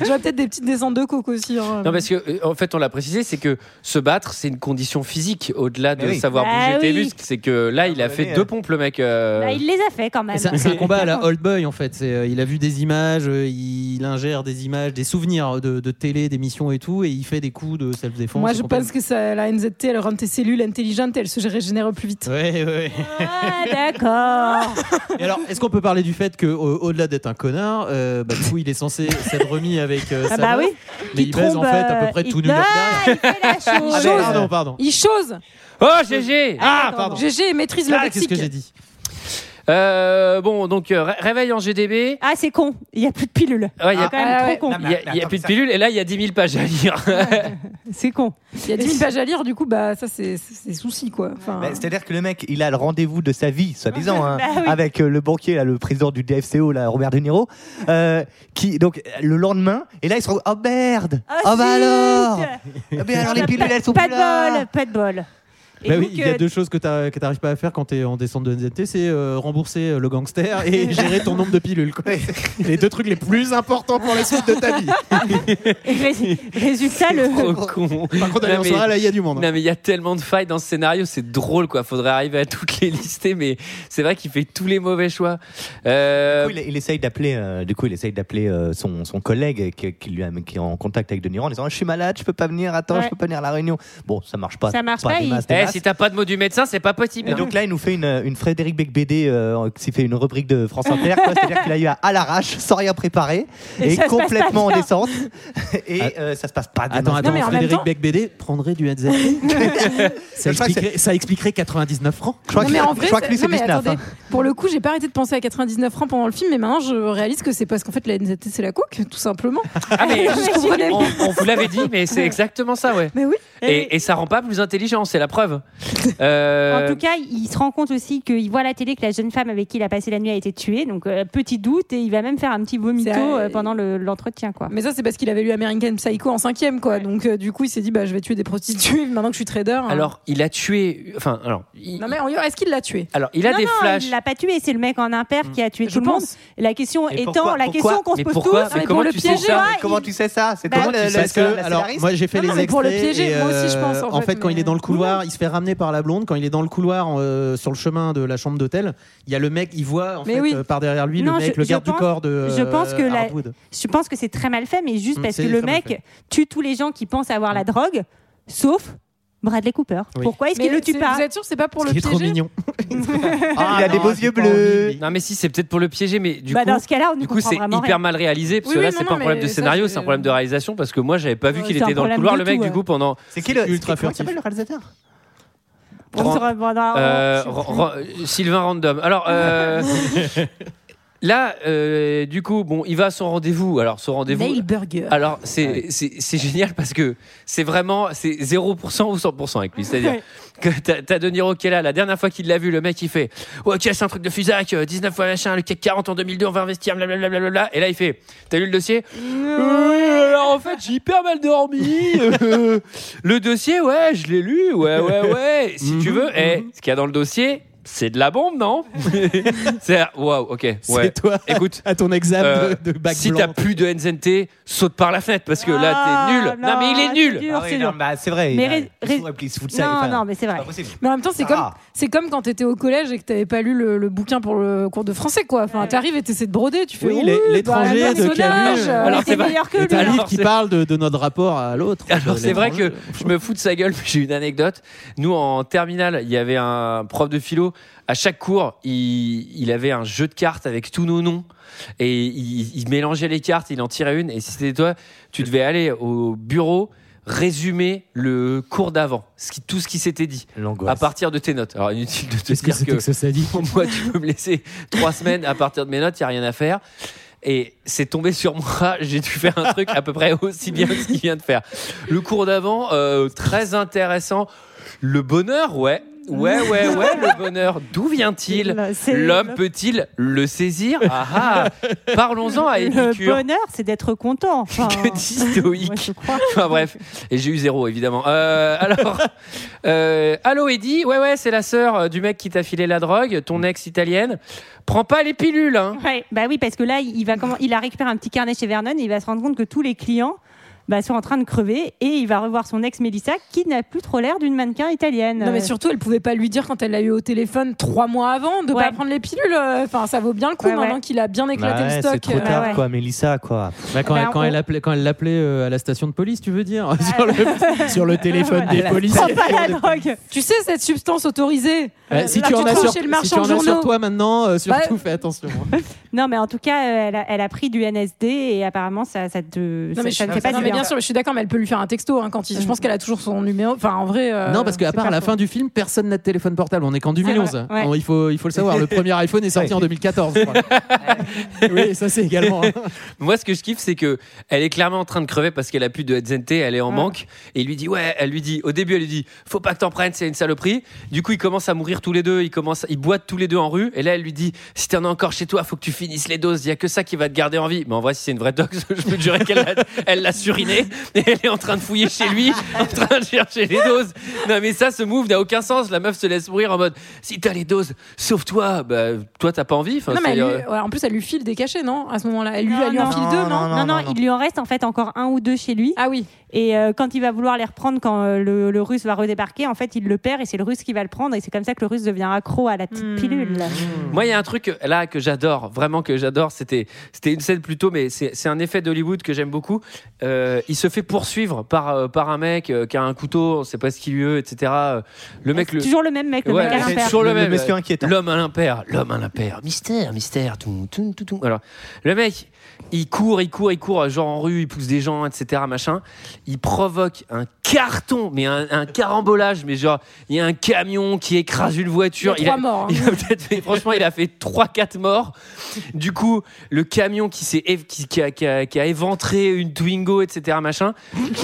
G: J'aurais peut-être des petites descentes de coke aussi. hein.
A: Non, parce que euh, en fait, on l'a précisé, c'est que se battre, c'est une condition physique au-delà de
F: oui.
A: savoir
J: Bah
A: bouger tes
J: oui.
A: muscles. C'est que là, il a fait deux pompes, le mec. euh,
J: Bah, il les a fait quand même.
I: C'est un combat à la Old Boy en fait. Euh, il a vu des images, euh, il ingère des images, des souvenirs de, de télé, d'émissions et tout, et il fait des coups de self-défense.
G: Moi, je pense que ça, la NZT, elle rend tes cellules intelligentes et elle se régénère plus vite.
I: Ouais, ouais.
J: Ah, d'accord.
I: Et alors, est-ce qu'on peut parler du fait que, au- au-delà d'être un connard, euh, bah, du coup, il est censé s'être remis avec euh,
J: Ah
I: sa
J: bah
I: meuf,
J: oui.
I: mais il, baise en fait à peu
J: euh,
I: près
J: il-
I: tout
J: Ah,
I: derrière.
J: il fait la chose.
I: Ah, pardon, pardon.
G: Il chose
A: Oh, GG
I: Ah, pardon.
G: GG maîtrise le
I: Ah, qu'est-ce
G: lexique.
I: que j'ai dit
A: Euh, Bon, donc, euh, ré- réveil en GDB.
J: Ah, c'est con. Il n'y a plus de pilule.
A: Ouais, il y a
J: C'est quand même
G: Ah,
J: trop con.
F: Non,
A: Il y a, il y a plus de pilules et là il y a 10 000 pages à lire.
J: C'est con.
G: Il y a 10 000 pages à lire, du coup, bah, ça, c'est c'est souci, quoi. Enfin,
F: Bah, C'est-à-dire que le mec, il a le rendez-vous de sa vie, soi-disant, hein,
J: Bah oui.
F: avec euh, le banquier, là, le président du DFCO, là, Robert De Niro, euh, qui donc le lendemain, et là il se retrouve, oh merde,
J: Ah,
F: oh bah
J: zut.
F: alors, Eh ben alors les
J: Pas-
F: pilules elles sont
J: pas
F: plus
J: de
F: là.
J: bol, pas de bol.
I: Bah oui, il y a
J: euh,
I: deux choses que tu n'arrives pas à faire quand tu es en descente de NZT, c'est euh, rembourser euh, le gangster et gérer ton nombre de pilules. quoi. les deux trucs les plus importants pour la suite de ta vie.
J: résultat, le,
A: Trop con.
I: Par contre, sera là, il y a du monde. hein.
A: Non mais il y a tellement de failles dans ce scénario, c'est drôle quoi. Faudrait arriver à toutes les lister, mais c'est vrai qu'il fait tous les mauvais choix. Euh,
F: Du coup, il, il essaye d'appeler, euh, du coup, il essaye d'appeler euh, son, son collègue qui, qui lui a- qui est en contact avec De Niro en disant je suis malade, je peux pas venir, attends,
J: Ouais.
F: je peux pas venir à la réunion. Bon, ça marche pas.
J: Ça marche pas,
F: des
J: il-
A: si t'as pas de mot du médecin, c'est pas possible.
F: Et donc là, il nous fait une, une Frédéric Becbédé euh, qui fait une rubrique de France Inter. quoi. C'est-à-dire qu'il a eu à, à l'arrache, sans rien préparer,
J: Et
F: complètement en descente. Et euh, ça se passe pas bien.
I: Attends, attends, Frédéric
G: temps-
I: Becbédé prendrait du NZ. ça,
F: Je
I: expliquerait, ça expliquerait 99 francs.
F: Je crois
G: Non,
F: que,
G: mais en
F: je
G: vrai,
F: crois que lui,
G: c'est-
F: c'est
G: non, mais
F: 19.
G: attendez,
F: hein.
G: pour le coup, j'ai pas arrêté de penser à 99 francs pendant le film, mais maintenant je réalise que c'est parce qu'en fait la NZT c'est la coke, tout simplement.
A: Ah, mais
G: Je
A: on, on vous l'avait dit, mais c'est exactement ça, ouais.
G: Mais oui.
A: Et, et ça rend pas plus intelligent, c'est la preuve. Euh,
J: En tout cas, il se rend compte aussi qu'il voit à la télé que la jeune femme avec qui il a passé la nuit a été tuée. Donc, euh, petit doute, et il va même faire un petit vomito
G: euh,
J: pendant le- l'entretien. quoi.
G: Mais ça, c'est parce qu'il avait lu American Psycho en cinquième, quoi. Donc, euh, du coup, il s'est dit, bah, je vais tuer des prostituées maintenant que je suis trader. hein.
A: alors, il a tué. Enfin, alors. il-
G: Non, mais on- est-ce qu'il l'a tué?
A: Alors, il a
J: non,
A: des
J: non,
A: flashs.
J: il l'a pas tué, c'est le mec en impair qui a tué
G: Je
J: tout le monde. La question
F: Et
J: étant,
F: pourquoi-
J: la question qu'on se pose
A: pourquoi
J: tous.
A: Mais comment
G: pour le
A: tu sais
G: piéger,
A: ça?
F: comment tu sais ça? C'est
J: Bah, tu sais
F: la
I: alors, moi j'ai fait les
G: mais pour le
I: extraits
G: piéger, moi aussi, je pense, en fait,
I: fait, quand il est dans le couloir, il se fait ramener par la blonde. Quand il est dans le couloir euh, sur le chemin de la chambre d'hôtel, il y a le mec, il voit en
G: Mais
I: fait
G: oui.
I: euh, par derrière lui
J: Non,
I: le mec,
J: je-
I: le garde du corps de.
J: je pense que
I: euh,
J: la-. Je pense que c'est très mal fait, mais juste
I: Mm,
J: parce que le mec tue tous les gens qui pensent avoir la drogue, sauf Bradley Cooper.
I: Oui.
J: Pourquoi est-ce qu'il le tue pas
G: Vous êtes sûr, c'est pas pour
I: Ce
G: le
I: est trop
G: piéger
I: mignon.
F: Ah, il a des beaux yeux bleus.
A: Non, mais si, c'est peut-être pour le piéger, mais du
J: Bah,
A: coup.
J: Dans ce cas-là, on ne
A: Du coup,
J: comprend
A: c'est hyper
J: rien.
A: mal réalisé parce
G: Oui,
A: que là, c'est pas un problème de
G: ça,
A: scénario, c'est un problème de réalisation parce que moi, j'avais pas vu qu'il était dans le couloir, le mec,
J: tout,
A: du coup, pendant.
F: C'est qui le.
I: Ultra
F: comment
I: furtif.
F: s'appelle le réalisateur?
J: On
A: Euh, Sylvain Random. Alors, euh, là, euh, du coup, bon, il va à son rendez-vous. Alors, son rendez-vous.
G: Nail Burger.
A: Alors, c'est c'est- c'est génial parce que c'est vraiment c'est 0% ou 100% avec lui. C'est-à-dire
J: Ouais.
A: T'as De Niro qui est là. La dernière fois qu'il l'a vu, le mec, il fait Ok, c'est un truc de Fusac, euh, 19 fois machin, le CAC 40 en 2002, on va investir, blablabla. Et là, il fait T'as lu le dossier? Euh, Alors, en fait, j'ai hyper mal dormi. Euh, le dossier, ouais, je l'ai lu. Ouais, ouais, ouais. Si tu veux, eh, ce qu'il y a dans le dossier, c'est de la bombe, non C'est waouh, ok. Ouais.
I: C'est toi.
A: Écoute,
I: à ton examen
A: euh,
I: de, de bac
A: si t'as plus de NZNT, saute par la fenêtre parce que là
J: Ah,
A: t'es nul. Non, mais il est nul.
F: Ah oui,
J: c'est
F: bah, c'est vrai.
J: Mais ré- ré- Non,
F: enfin,
J: non, c'est vrai.
G: Mais en même temps, c'est
F: Ah.
G: comme, c'est comme quand t'étais au collège et que t'avais pas lu le, le bouquin pour le cours de français, quoi. Enfin, t'arrives et t'essaies de broder, tu fais.
I: Oui,
G: bah,
I: l'étranger
G: le
I: de
G: personnage,
I: Camus.
G: euh,
A: Alors, c'est
J: meilleur que
I: Et
J: lui.
I: t'as un livre qui parle de, notre rapport à l'autre.
A: Alors c'est vrai que je me fous de sa gueule, mais j'ai une anecdote. Nous en terminale, il y avait un prof de philo. À chaque cours, il, il avait un jeu de cartes avec tous nos noms et il, il mélangeait les cartes, il en tirait une. Et si c'était toi, tu devais aller au bureau résumer le cours d'avant, ce qui, tout ce qui s'était dit à partir de tes notes. Alors inutile de te
I: que
A: dire
I: c'était
A: que
I: que ça dit
A: moi, tu peux me laisser trois semaines à partir de mes notes, il n'y a rien à faire. Et c'est tombé sur moi, j'ai dû faire un truc à peu près aussi bien que ce qu'il vient de faire. Le cours d'avant, euh, très intéressant. Le bonheur, ouais. Ouais, ouais, ouais, le bonheur. D'où vient-il L'homme peut-il le saisir Ah ah Parlons-en à
J: Le
A: Épicure.
J: bonheur, c'est d'être content. Enfin,
A: Que dit stoïque
J: moi, je crois.
A: Enfin bref, et j'ai eu zéro évidemment. Euh, alors, euh, allô Eddie, ouais ouais, c'est la sœur euh, du mec qui t'a filé la drogue, ton ex italienne. Prends pas les pilules, hein.
J: Ouais, bah oui, parce que là, il va comment, il a récupéré un petit carnet chez Vernon et il va se rendre compte que tous les clients bah, sont en train de crever et il va revoir son ex Mélissa qui n'a plus trop l'air d'une mannequin italienne.
G: Non mais surtout elle pouvait pas lui dire quand elle l'a eu au téléphone trois mois avant de
J: Ouais.
G: pas prendre les pilules. Enfin ça vaut bien le coup
J: Ouais, ouais.
G: maintenant qu'il a bien éclaté
F: Bah ouais,
G: le stock.
F: c'est trop tard,
J: ouais.
F: quoi, Mélissa, quoi.
I: Bah, quand, elle, quand,
J: on-
I: elle appelait, quand elle l'appelait euh, à la station de police, tu veux dire sur, le, sur le téléphone des policiers.
J: Prends pas la drogue.
G: Tu sais cette substance autorisée
I: Euh, si
G: Là,
I: tu en as sur,
G: chez le
I: si
G: marchand
I: tu en
G: de
I: as sur toi maintenant, euh, surtout
G: Bah,
I: fais attention.
J: Non, mais en tout cas, euh, elle a, elle a pris du NSD et apparemment, ça, ça te.
G: Non
J: ça,
G: mais,
J: ça
G: je,
J: ne fait pas du bien.
G: Bien sûr, je suis d'accord, mais elle peut lui faire un texto hein, quand il. Je pense qu'elle a toujours son numéro. Enfin, en vrai. euh,
I: non, parce qu'à part à la
G: faux.
I: fin du film, personne n'a de téléphone portable. On est qu'en 2011.
J: vrai, ouais.
I: On- il, faut, il faut le savoir. Le premier iPhone est sorti
F: Ouais.
I: en 2014. je crois. oui, ça c'est également. hein.
A: Moi, ce que je kiffe, c'est que elle est clairement en train de crever parce qu'elle a plus de ZNT, elle est en
J: Ouais.
A: manque. Et il lui dit, ouais, elle lui dit, au début, elle lui dit, faut pas que t'en prennes, c'est une saloperie. Du coup, ils commencent à mourir tous les deux, ils commencent, ils boitent tous les deux en rue. Et là, elle lui dit, si t'en as encore chez toi, faut que tu finisses les doses. Il y a que ça qui va te garder en vie. Mais en vrai, si c'est une vraie dose, je peux te jurer qu'elle l'a, elle l'a Et elle est en train de fouiller chez lui, en train de chercher les doses. Non, mais ça, ce move n'a aucun sens. La meuf se laisse mourir en mode, si t'as les doses, sauve-toi. Bah, toi, t'as pas envie. Enfin,
G: Non, mais
A: euh,
G: lui- ouais, en plus, elle lui file des cachets, non À ce moment-là, elle lui,
J: Non,
G: elle lui en
J: non.
G: file deux, non,
F: Non,
J: Non, non,
F: non, non.
J: il lui en reste en fait encore un ou deux chez lui.
G: Ah oui.
J: Et euh, quand il va vouloir les reprendre, quand euh, le, le russe va redébarquer, en fait, il le perd et c'est le russe qui va le prendre. Et c'est comme ça que le russe devient accro à la petite
G: Hmm.
J: pilule.
A: Moi, il y a un truc là que j'adore, vraiment que j'adore. C'était, c'était une scène plutôt, mais c'est, c'est un effet d'Hollywood que j'aime beaucoup. Euh, euh, il se fait poursuivre par, euh, par un mec euh, qui a un couteau, on sait pas ce qu'il lui veut, etc. Le mec, le...
J: Toujours le même mec, le
A: Ouais,
J: mec à l'impair.
A: toujours le,
F: Le
A: même.
F: monsieur inquiétant.
A: L'homme à l'impair, l'homme à l'impair. Mystère, mystère, tout, tout, tout, tout. Alors, le mec, il court, il court, il court, genre en rue, il pousse des gens, etc. Machin. Il provoque un carton, mais un, un carambolage, mais genre, il y a un camion qui écrase une voiture.
G: Il y a trois morts, hein.
A: il a peut-être fait- franchement, il a fait 3-4 morts. Du coup, le camion qui, qui, qui a, qui a- qui a éventré une Twingo, etc. Machin.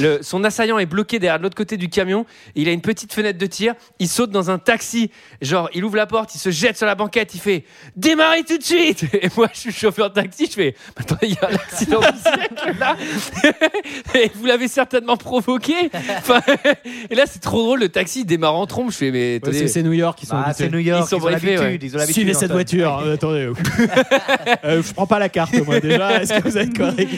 A: Le- son assaillant est bloqué derrière de l'autre côté du camion. Il a une petite fenêtre de tir. Il saute dans un taxi. Genre, il ouvre la porte, il se jette sur la banquette. Il fait démarrer tout de suite. Et moi, je suis chauffeur de taxi. Je fais attends, il y a un accident du siècle là. Et vous l'avez certainement provoqué. Enfin, et là, c'est trop drôle. Le taxi démarre en trompe. Je fais mais
I: Ouais, c'est- c'est New York, ils sont
F: Ah,
I: habitués.
F: c'est New York,
A: Ils sont
F: ils ont l'habitude,
A: ouais.
F: ils ont l'habitude.
I: Suivez cette voiture. Euh, attendez. Euh, je prends pas la carte, moi, déjà. Est-ce que vous êtes correct?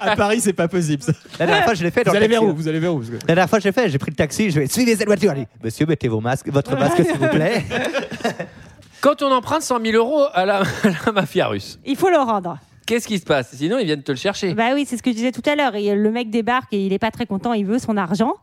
I: À Paris, c'est pas possible. Ça.
F: La dernière fois, je l'ai fait dans
I: Vous
F: le
I: allez vers
F: taxi.
I: où? Vous allez vers où? Parce que-
F: La dernière fois, je l'ai fait, j'ai pris le taxi, je vais suivez cette voiture. Allez, monsieur, mettez vos masques, votre masque, s'il vous plaît.
A: Quand on emprunte 100 000 euros à la, à la mafia russe,
J: Il faut le rendre.
A: Qu'est-ce qui se passe? Sinon, ils viennent te le chercher.
J: Bah oui, c'est ce que je disais tout à l'heure. Et Le mec débarque et il est pas très content, il veut son argent.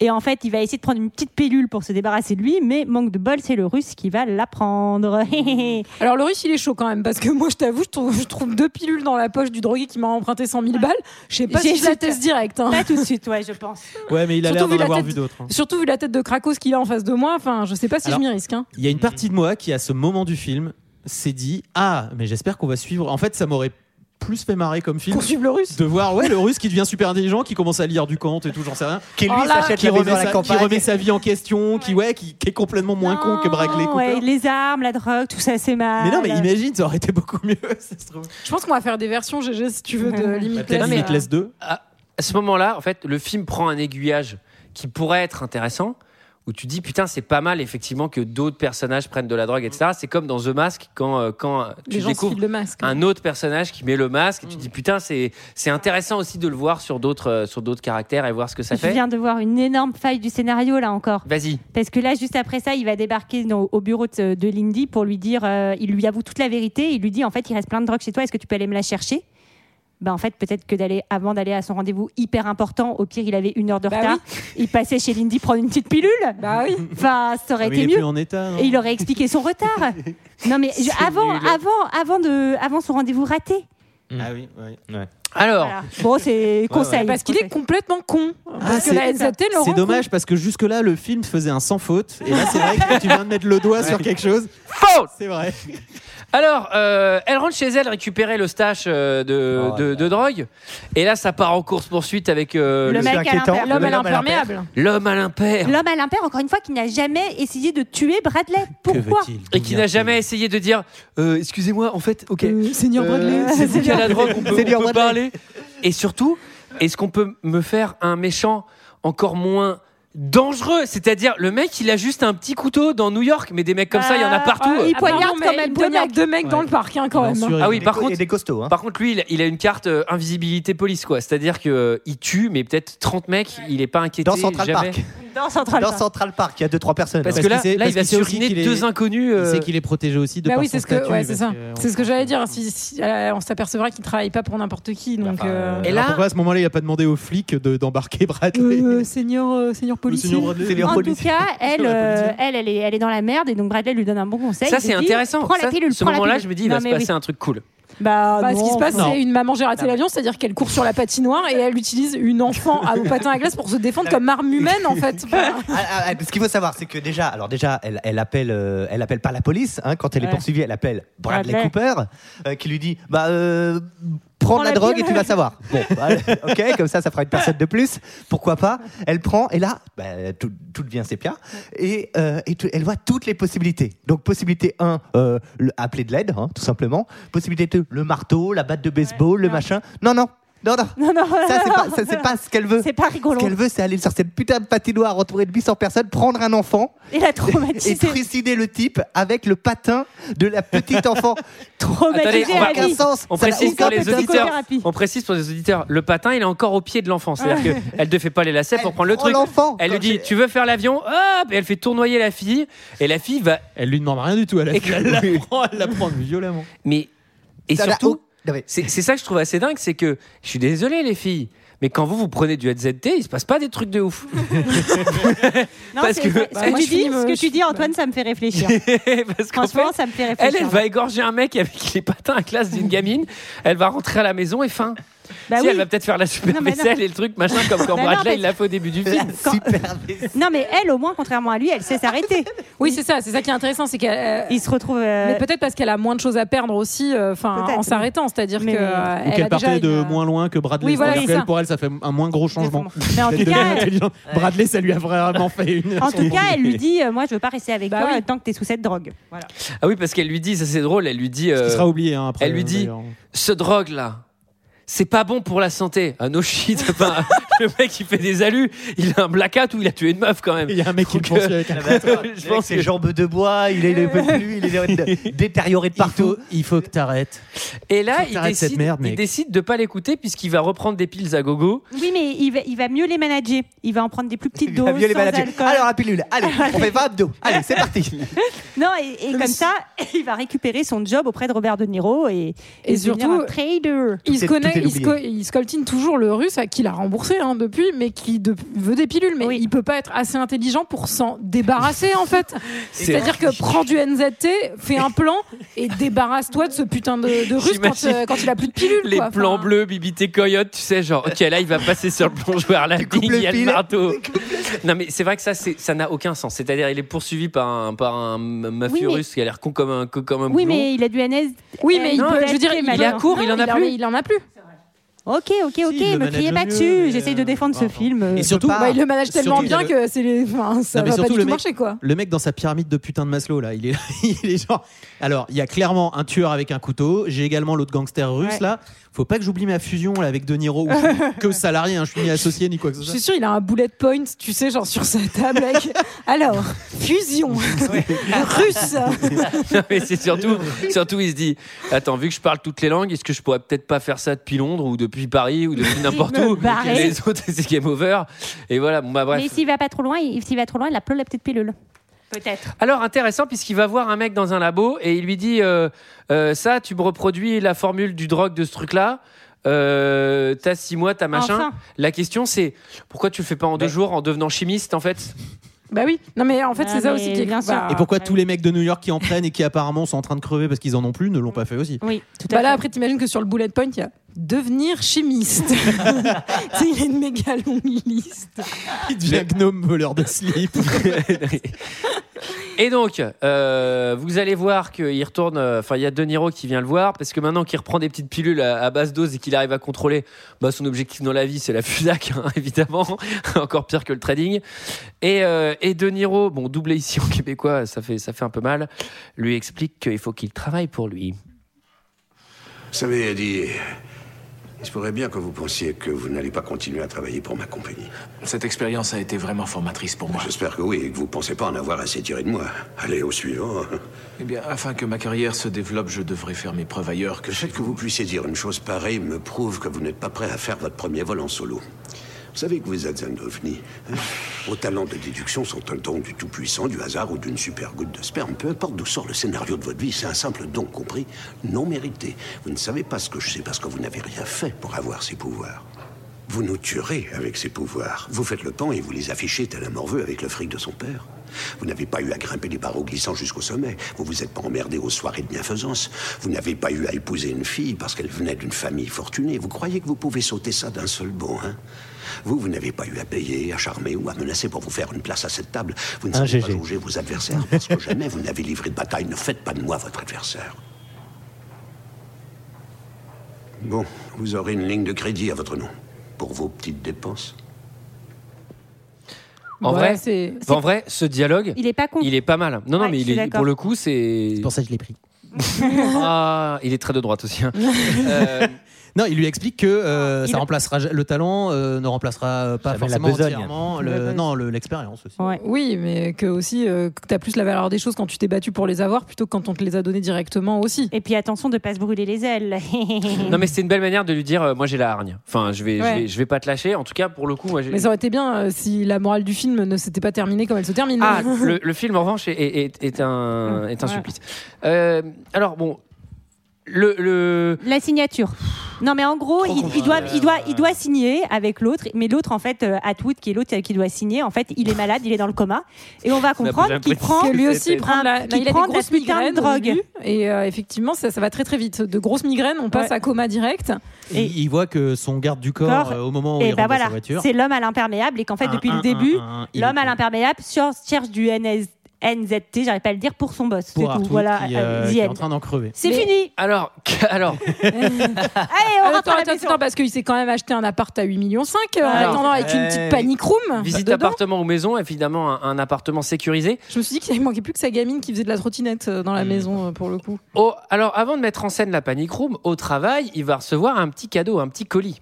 J: Et en fait, il va essayer de prendre une petite pilule pour se débarrasser de lui, mais manque de bol, c'est le russe qui va la prendre.
G: Alors le russe il est chaud quand même parce que moi je t'avoue je trouve, je trouve deux pilules dans la poche du drogué qui m'a emprunté 100 000 balles. Je sais pas si je la teste direct. hein.
J: pas tout de suite, ouais, je pense.
I: Ouais, mais il a l'air d'en avoir
G: tête-
I: vu d'autres. hein.
G: Surtout vu la tête de Krakos qu'il a en face de moi. Enfin je sais pas si
I: Alors,
G: je m'y risque. hein.
I: Il y a une partie de moi qui, à ce moment du film, s'est dit Ah, mais j'espère qu'on va suivre. En fait, ça m'aurait plus fait marrer comme film
G: Qu'on suive le russe.
I: de voir ouais, le russe qui devient super intelligent, qui commence à lire du Kant et tout, j'en sais rien.
F: Qui lui
G: Oh là,
I: Qui
F: la
I: remet,
F: la
I: sa, qui remet sa vie en question, qui, ouais, qui, qui est complètement moins con que Bradley Cooper.
J: ouais, les armes, la drogue, tout ça, c'est mal.
I: Mais non, mais imagine, ça aurait été beaucoup mieux. ça se trouve.
G: Je pense qu'on va faire des versions GG si tu veux de
I: Bah,
G: Limitless. Euh,
I: Limitless 2.
A: à, à ce moment-là, en fait, le film prend un aiguillage qui pourrait être intéressant, où tu dis putain, c'est pas mal effectivement que d'autres personnages prennent de la drogue, etc. C'est comme dans The Mask quand, euh, quand tu découvres
G: filent le masque.
A: un autre personnage qui met le masque et tu dis putain, c'est c'est intéressant aussi de le voir sur d'autres euh, sur d'autres caractères et voir ce que ça
J: Je
A: fait.
J: viens de voir une énorme faille du scénario là encore.
A: Vas-y.
J: Parce que là, juste après ça, il va débarquer dans- au bureau de, de Lindy pour lui dire, euh, il lui avoue toute la vérité. Il lui dit, en fait, il reste plein de drogue chez toi. Est-ce que tu peux aller me la chercher? Bah en fait, peut-être que d'aller avant d'aller à son rendez-vous hyper important, au pire, il avait une heure de
G: Bah
J: retard. Il passait chez Lindy prendre une petite pilule.
G: Bah oui.
J: Enfin, ça aurait
I: Ah, mais
J: été
I: il est plus
J: mieux.
I: en état. non
J: Et il aurait expliqué son retard. non mais je- avant,
A: nul.
J: avant, avant de, avant son rendez-vous raté.
I: Ah oui, oui.
A: Alors,
J: Voilà. Bon, c'est conseil.
G: Parce qu'il est complètement con. Que
I: c'est- dommage parce que jusque-là, le film faisait un sans faute. Et là, c'est vrai que tu viens de mettre le doigt sur quelque chose.
A: faute
I: C'est vrai.
A: Alors, euh, elle rentre chez elle récupérer le stash euh, de,
F: Oh,
A: de, de drogue. Et là, ça part en course poursuite avec euh,
J: Le
A: le-
J: mec à.
G: L'homme
F: L'homme
G: l'imperméable.
A: l'homme à l'impair.
J: L'homme à l'impair, encore une fois, qui n'a jamais essayé de tuer Bradley. Pourquoi
A: Et qui n'a jamais essayé de dire euh, Excusez-moi, en fait, ok.
G: Euh, Seigneur Bradley.
A: Euh, c'est vous qui la drogue, on peut, on parler. Et surtout, est-ce qu'on peut me faire un méchant encore moins dangereux C'est-à-dire, le mec, il a juste un petit couteau dans New York, mais des mecs comme ça, il y en a
J: Euh,
A: partout.
J: il
G: Ah,
J: poignarde
G: pardon, mais
J: quand même
G: il
J: deux
G: poignarde
J: mecs.
G: deux mecs dans le parc hein, quand même.
I: sûr,
A: Ah oui, par contre,
F: des costauds. Hein.
A: par contre, lui, il a, il a une carte euh, invisibilité police, quoi. C'est-à-dire que euh, il tue, mais peut-être 30 mecs, il est pas inquiété.
F: Dans Central
A: jamais.
F: Park.
J: Dans Central
F: Dans
J: Park.
F: Central Park, il y a deux trois personnes.
A: Parce, que là,
I: qu'il
A: il va
I: qu'il
A: suriner
I: qu'il
A: deux inconnus.
I: Il sait qu'il est protégé aussi de
G: Bah
I: par
G: oui,
I: son
G: c'est ce que,
I: statut,
G: ouais, c'est ça. C'est ce que j'allais dire. Si, si- euh, on s'apercevra qu'il travaille pas pour n'importe qui. Donc,
F: Enfin,
G: euh,
A: Et là-
I: pourquoi à ce moment-là, il a pas demandé aux flics de- d'embarquer Bradley
G: euh, seigneur, euh, seigneur policier.
J: En tout cas, elle, euh, elle, elle est, elle est dans la merde et donc Bradley lui donne un bon conseil.
A: Ça, c'est intéressant.
J: Prends la
A: Ça,
J: pilule.
A: ce
J: prends la
A: moment-là, je me dis, il va se passer
J: oui.
A: un truc cool.
J: Bah,
G: Bah, ce qui se passe, c'est une maman gère raté l'avion, c'est-à-dire qu'elle court sur la patinoire et elle utilise une enfant à au patin à glace pour se défendre comme arme humaine en fait.
F: Ah, ah, ah, ce qu'il faut savoir, c'est que déjà, alors déjà, elle, elle appelle, euh, elle appelle pas la police hein, quand elle est poursuivie, elle appelle Bradley,
J: Bradley.
F: Cooper, euh, qui lui dit, bah, euh, prends la, drogue et tu vas savoir. Bon, bah, ok, comme ça, ça fera une personne de plus. Pourquoi pas? Elle prend et là, bah, tout, tout devient sépia et, euh, et tout- elle voit toutes les possibilités. Donc possibilité 1, euh, le- appeler de l'aide, hein, tout simplement. Possibilité 2, le marteau, la batte de baseball, le
J: non.
F: machin. Non, non. Non, non,
J: Non, non,
F: ça c'est pas, ça, c'est pas ce qu'elle veut.
J: C'est pas
F: Ce
J: rigolo.
F: qu'elle veut, c'est aller sur cette putain de patinoire entourée de 800 personnes, prendre un enfant
J: Il a
F: et
J: traumatisé.
F: trucider le type avec le patin de la petite enfant.
J: Traumatisé
A: Attendez, on
J: à
A: va-
F: aucun
J: vie.
F: sens.
A: On précise pour les auditeurs. On précise pour les auditeurs. Le patin, il est encore au pied de l'enfant. C'est-à-dire qu'elle ne fait pas les lacets pour prendre le truc.
F: l'enfant.
A: Elle lui dit, tu veux faire l'avion? Hop Et elle fait tournoyer la fille. Et la fille va.
I: Elle lui demande rien du tout. Elle,
A: Et
I: la prend, elle la prend violemment.
A: Mais et
F: Ça
A: surtout,
F: mais-
A: c'est ça que je trouve assez dingue, c'est que je suis désolé les filles, Mais quand vous, vous prenez du ZZT, il se passe pas des trucs de ouf.
J: Non,
A: Parce que-
J: ce,
A: Bah,
J: que
A: moi,
J: tu
A: je
J: dis,
A: finis,
J: ce que tu dis, Antoine, ça me fait réfléchir.
A: Parce
J: Franchement,
A: fait,
J: ça me fait
A: Elle,
J: réfléchir.
A: elle va égorger un mec avec les patins à classe d'une gamine. Elle va rentrer à la maison et fin.
J: Bah
A: si
J: oui.
A: elle va peut-être faire la super
J: Non,
A: vaisselle et le truc machin comme quand
J: Bah non,
A: Bradley il l'a fait au début du film.
J: Non, mais elle, au moins, contrairement à lui, elle sait s'arrêter.
G: Oui, c'est ça, c'est ça qui est intéressant, c'est qu'elle. euh,
J: Il se retrouve. euh,
G: Mais peut-être parce qu'elle a moins de choses à perdre aussi, euh, enfin, en s'arrêtant, c'est-à-dire
J: Mais-
G: que. euh,
I: Ou
G: elle
I: qu'elle partait
G: déjà
I: de
G: une-
I: moins loin que Bradley.
G: Oui, voilà,
I: pour elle, ça fait un moins gros changement.
J: Mais en tout cas.
I: Bradley, ça lui a vraiment fait une.
J: En tout cas, elle lui dit Moi, je veux pas rester avec
G: Bah
J: toi tant que t'es sous cette drogue.
A: Ah oui, parce qu'elle lui dit, ça c'est drôle, elle lui dit.
I: Ce qui sera oublié hein, après.
A: elle lui dit ce drogue là. C'est pas bon pour la santé. Ah no shit. Enfin, le mec il fait des alus, il a un blackout ou il a tué une meuf quand même.
I: Il y a un mec qui le poursuit
A: euh,
I: avec un
A: je pense
F: ses
A: que-
F: jambes de bois, il est, il est plus, il est détérioré de
I: Il
F: partout.
I: faut, il faut que t'arrêtes.
A: Et là, il
I: t'arrêtes cette
A: décide,
I: merde,
A: il décide de pas l'écouter puisqu'il va reprendre des piles à gogo.
J: Oui, mais il va, il va mieux les manager. Il va en prendre des plus petites
F: Il
J: doses.
F: va mieux les manager.
J: alcool.
F: Alors la pilule, allez, on fait 20 abdos. Allez, c'est parti.
J: Non, et, et comme ça, il va récupérer son job auprès de Robert De Niro et,
G: Et
J: devenir
G: surtout,
J: un trader.
G: Il se
F: est-
G: il, scoltine toujours le russe à qui l'a remboursé hein, depuis, mais qui de- veut des pilules. Mais
J: Oui.
G: il peut pas être assez intelligent pour s'en débarrasser en fait.
A: C'est-
G: C'est-à-dire que prends du NZT, fais un plan et débarrasse-toi de ce putain de, de russe quand, euh, quand il a plus de pilules.
A: Les
G: quoi.
A: plans
G: Enfin,
A: bleus, bibité coyote, tu sais, genre, ok, là il va passer sur le plongeoir, la
F: le
A: il y a le marteau. Non, mais c'est vrai que ça, ça n'a aucun sens. C'est-à-dire, il est poursuivi par un, par un mafieux
J: Oui, mais-
A: russe qui a l'air con comme un, comme un
J: Oui,
A: boulon.
J: mais il a du NS.
G: Oui, mais il peut, je veux dire, il,
J: est à
A: court, il en a plus.
G: Il en a plus.
J: Ok, ok, ok,
I: le
J: me criez pas dessus.
I: mais,
J: J'essaye de
I: euh,
J: défendre ce film. euh.
I: Et surtout.
G: Bah, il le manage tellement bien
I: le-
G: que c'est les. Enfin, ça
I: Non,
G: va pas du tout
I: mec-
G: marcher quoi.
I: Le mec dans sa pyramide de putain de Maslow là, il est, il est genre. Alors, il y a clairement un tueur avec un couteau. J'ai également l'autre gangster russe
J: Ouais.
I: là. Faut pas que j'oublie ma fusion là avec De Niro. Où je suis que salarié, hein, je suis ni associé ni quoi que ce
G: Je
I: soit.
G: suis sûr, il a un bullet point, tu sais, genre sur sa table. Avec... Alors, fusion russe.
A: Non, mais c'est surtout, surtout, il se dit Attends, vu que je parle toutes les langues, est-ce que je pourrais peut-être pas faire ça depuis Londres ou depuis Paris ou depuis n'importe où? Les autres, c'est game over. Et voilà, bon, bah bref.
J: Mais s'il va pas trop loin, il- s'il va trop loin, il a plein la petite pilule. Peut-être.
A: Alors intéressant puisqu'il va voir un mec dans un labo et il lui dit euh, euh, ça tu me reproduis la formule du drogue de ce truc là euh, t'as six mois t'as machin
J: Enfin.
A: la question c'est pourquoi tu le fais pas en deux jours en devenant chimiste en fait?
G: Bah oui, non mais en fait,
J: Ah,
G: c'est ça
J: mais
G: aussi qui est.
J: bien sûr.
I: Et pourquoi
J: Ah
I: tous les mecs de New York qui en prennent et qui apparemment sont en train de crever parce qu'ils en ont plus ne l'ont pas fait aussi
J: Oui, tout à
G: Bah là,
J: fait.
G: après, t'imagines que sur le bullet point, il y a devenir chimiste. il a une méga longue liste.
I: Il devient gnome voleur de slip.
A: et donc euh, vous allez voir qu'il retourne enfin il y a De Niro qui vient le voir parce que maintenant qu'il reprend des petites pilules à, à basse dose et qu'il arrive à contrôler bah, son objectif dans la vie c'est la FUDAC hein, évidemment. Encore pire que le trading. Et, euh, bon doublé ici en québécois ça fait, ça fait un peu mal lui explique qu'il faut qu'il travaille pour lui.
E: Vous savez, Eddie, il se pourrait bien que vous pensiez que vous n'allez pas continuer à travailler pour ma compagnie.
K: Cette expérience a été vraiment formatrice pour moi.
E: J'espère que oui, et que vous pensez pas en avoir assez tiré de moi. Allez, au suivant.
K: Eh bien, afin que ma carrière se développe, je devrais faire mes preuves ailleurs que
E: Le fait que vous puissiez dire une chose pareille me prouve que vous n'êtes pas prêt à faire votre premier vol en solo. Vous savez que vous êtes un ovni. hein Vos talents de déduction sont un don du tout-puissant, du hasard ou d'une super goutte de sperme. Peu importe d'où sort le scénario de votre vie, c'est un simple don compris, non mérité. Vous ne savez pas ce que je sais parce que vous n'avez rien fait pour avoir ces pouvoirs. Vous nous tuerez avec ces pouvoirs. Vous faites le pan et vous les affichez tel un morveux avec le fric de son père. Vous n'avez pas eu à grimper les barreaux glissants jusqu'au sommet. Vous vous êtes pas emmerdé aux soirées de bienfaisance. Vous n'avez pas eu à épouser une fille parce qu'elle venait d'une famille fortunée. Vous croyez que vous pouvez sauter ça d'un seul bond, hein? Vous, vous n'avez pas eu à payer, à charmer ou à menacer pour vous faire une place à cette table. Vous ne savez pas jauger vos adversaires parce que jamais vous n'avez livré de bataille. Ne faites pas de moi votre adversaire. Bon, vous aurez une ligne de crédit à votre nom pour vos petites dépenses.
A: en
G: Ouais,
A: vrai en vrai ce dialogue
J: Il est pas con.
A: il est pas mal non non
J: Ouais,
A: mais il est pour le coup c'est
I: C'est pour ça que je l'ai pris.
A: ah il est très de droite aussi hein. Euh,
I: Non, il lui explique que euh,
J: Il-
I: ça remplacera le talent euh, ne remplacera pas
F: Jamais la
I: forcément
F: besogne.
I: entièrement le, non le- l'expérience aussi.
J: Ouais.
G: Oui, mais que aussi, euh, que t'as plus la valeur des choses quand tu t'es battu pour les avoir plutôt que quand on te les a donnés directement aussi.
J: Et puis attention de pas se brûler les ailes.
A: non mais c'est une belle manière de lui dire euh, moi j'ai la hargne enfin je vais, je vais je vais pas te lâcher en tout cas pour le coup moi j'ai
G: Mais ça aurait été bien euh, si la morale du film ne s'était pas terminée comme elle se termine.
A: Ah, le, le film en revanche est, est- est- est un, est un
J: Ouais.
A: supplice. Euh, alors bon, le, le-
J: La signature. Non, mais en gros, il, il doit, il, doit, il doit signer avec l'autre, mais l'autre, en fait, euh, Atwood, qui est l'autre qui doit signer, en fait, il est malade, il est dans le coma. Et on va comprendre qu'il prend.
G: que lui aussi prend, la, il a
J: prend
G: des
J: de
G: grosses
J: putain de
G: migraines au
J: drogue.
G: début, et euh, effectivement ça, ça va très très vite de grosses migraines on passe
J: Ouais.
G: à coma direct
I: Et il voit que son garde du corps,
J: Corps.
I: euh, au moment où
J: Et
I: il
J: bah
I: rentre dans
J: voilà,
I: sa voiture.
J: c'est l'homme à l'imperméable et qu'en fait
I: Un,
J: depuis
I: un,
J: le début, l'homme à l'imperméable cherche, cherche du NS NZT, j'arrive pas à le dire, pour son boss. C'est
I: Pour
J: tout. Voilà,
I: qui,
J: euh,
I: euh, qui est en train d'en crever.
J: C'est
G: Mais-
J: fini.
A: Alors, alors,
J: Allez, on
G: attends,
J: la
G: attends,
J: maison.
G: attends, parce qu'il s'est quand même acheté un appart à 8 millions 5 en
A: Alors,
G: attendant avec une
F: euh,
G: petite panic room
A: visite
G: dedans.
A: appartement ou maison, évidemment un, un appartement sécurisé.
G: je me suis dit qu'il manquait plus que sa gamine qui faisait de la trottinette euh, dans la maison euh, pour le coup
A: Oh, alors, avant de mettre en scène la panic room, au travail, il va recevoir un petit cadeau, un petit colis.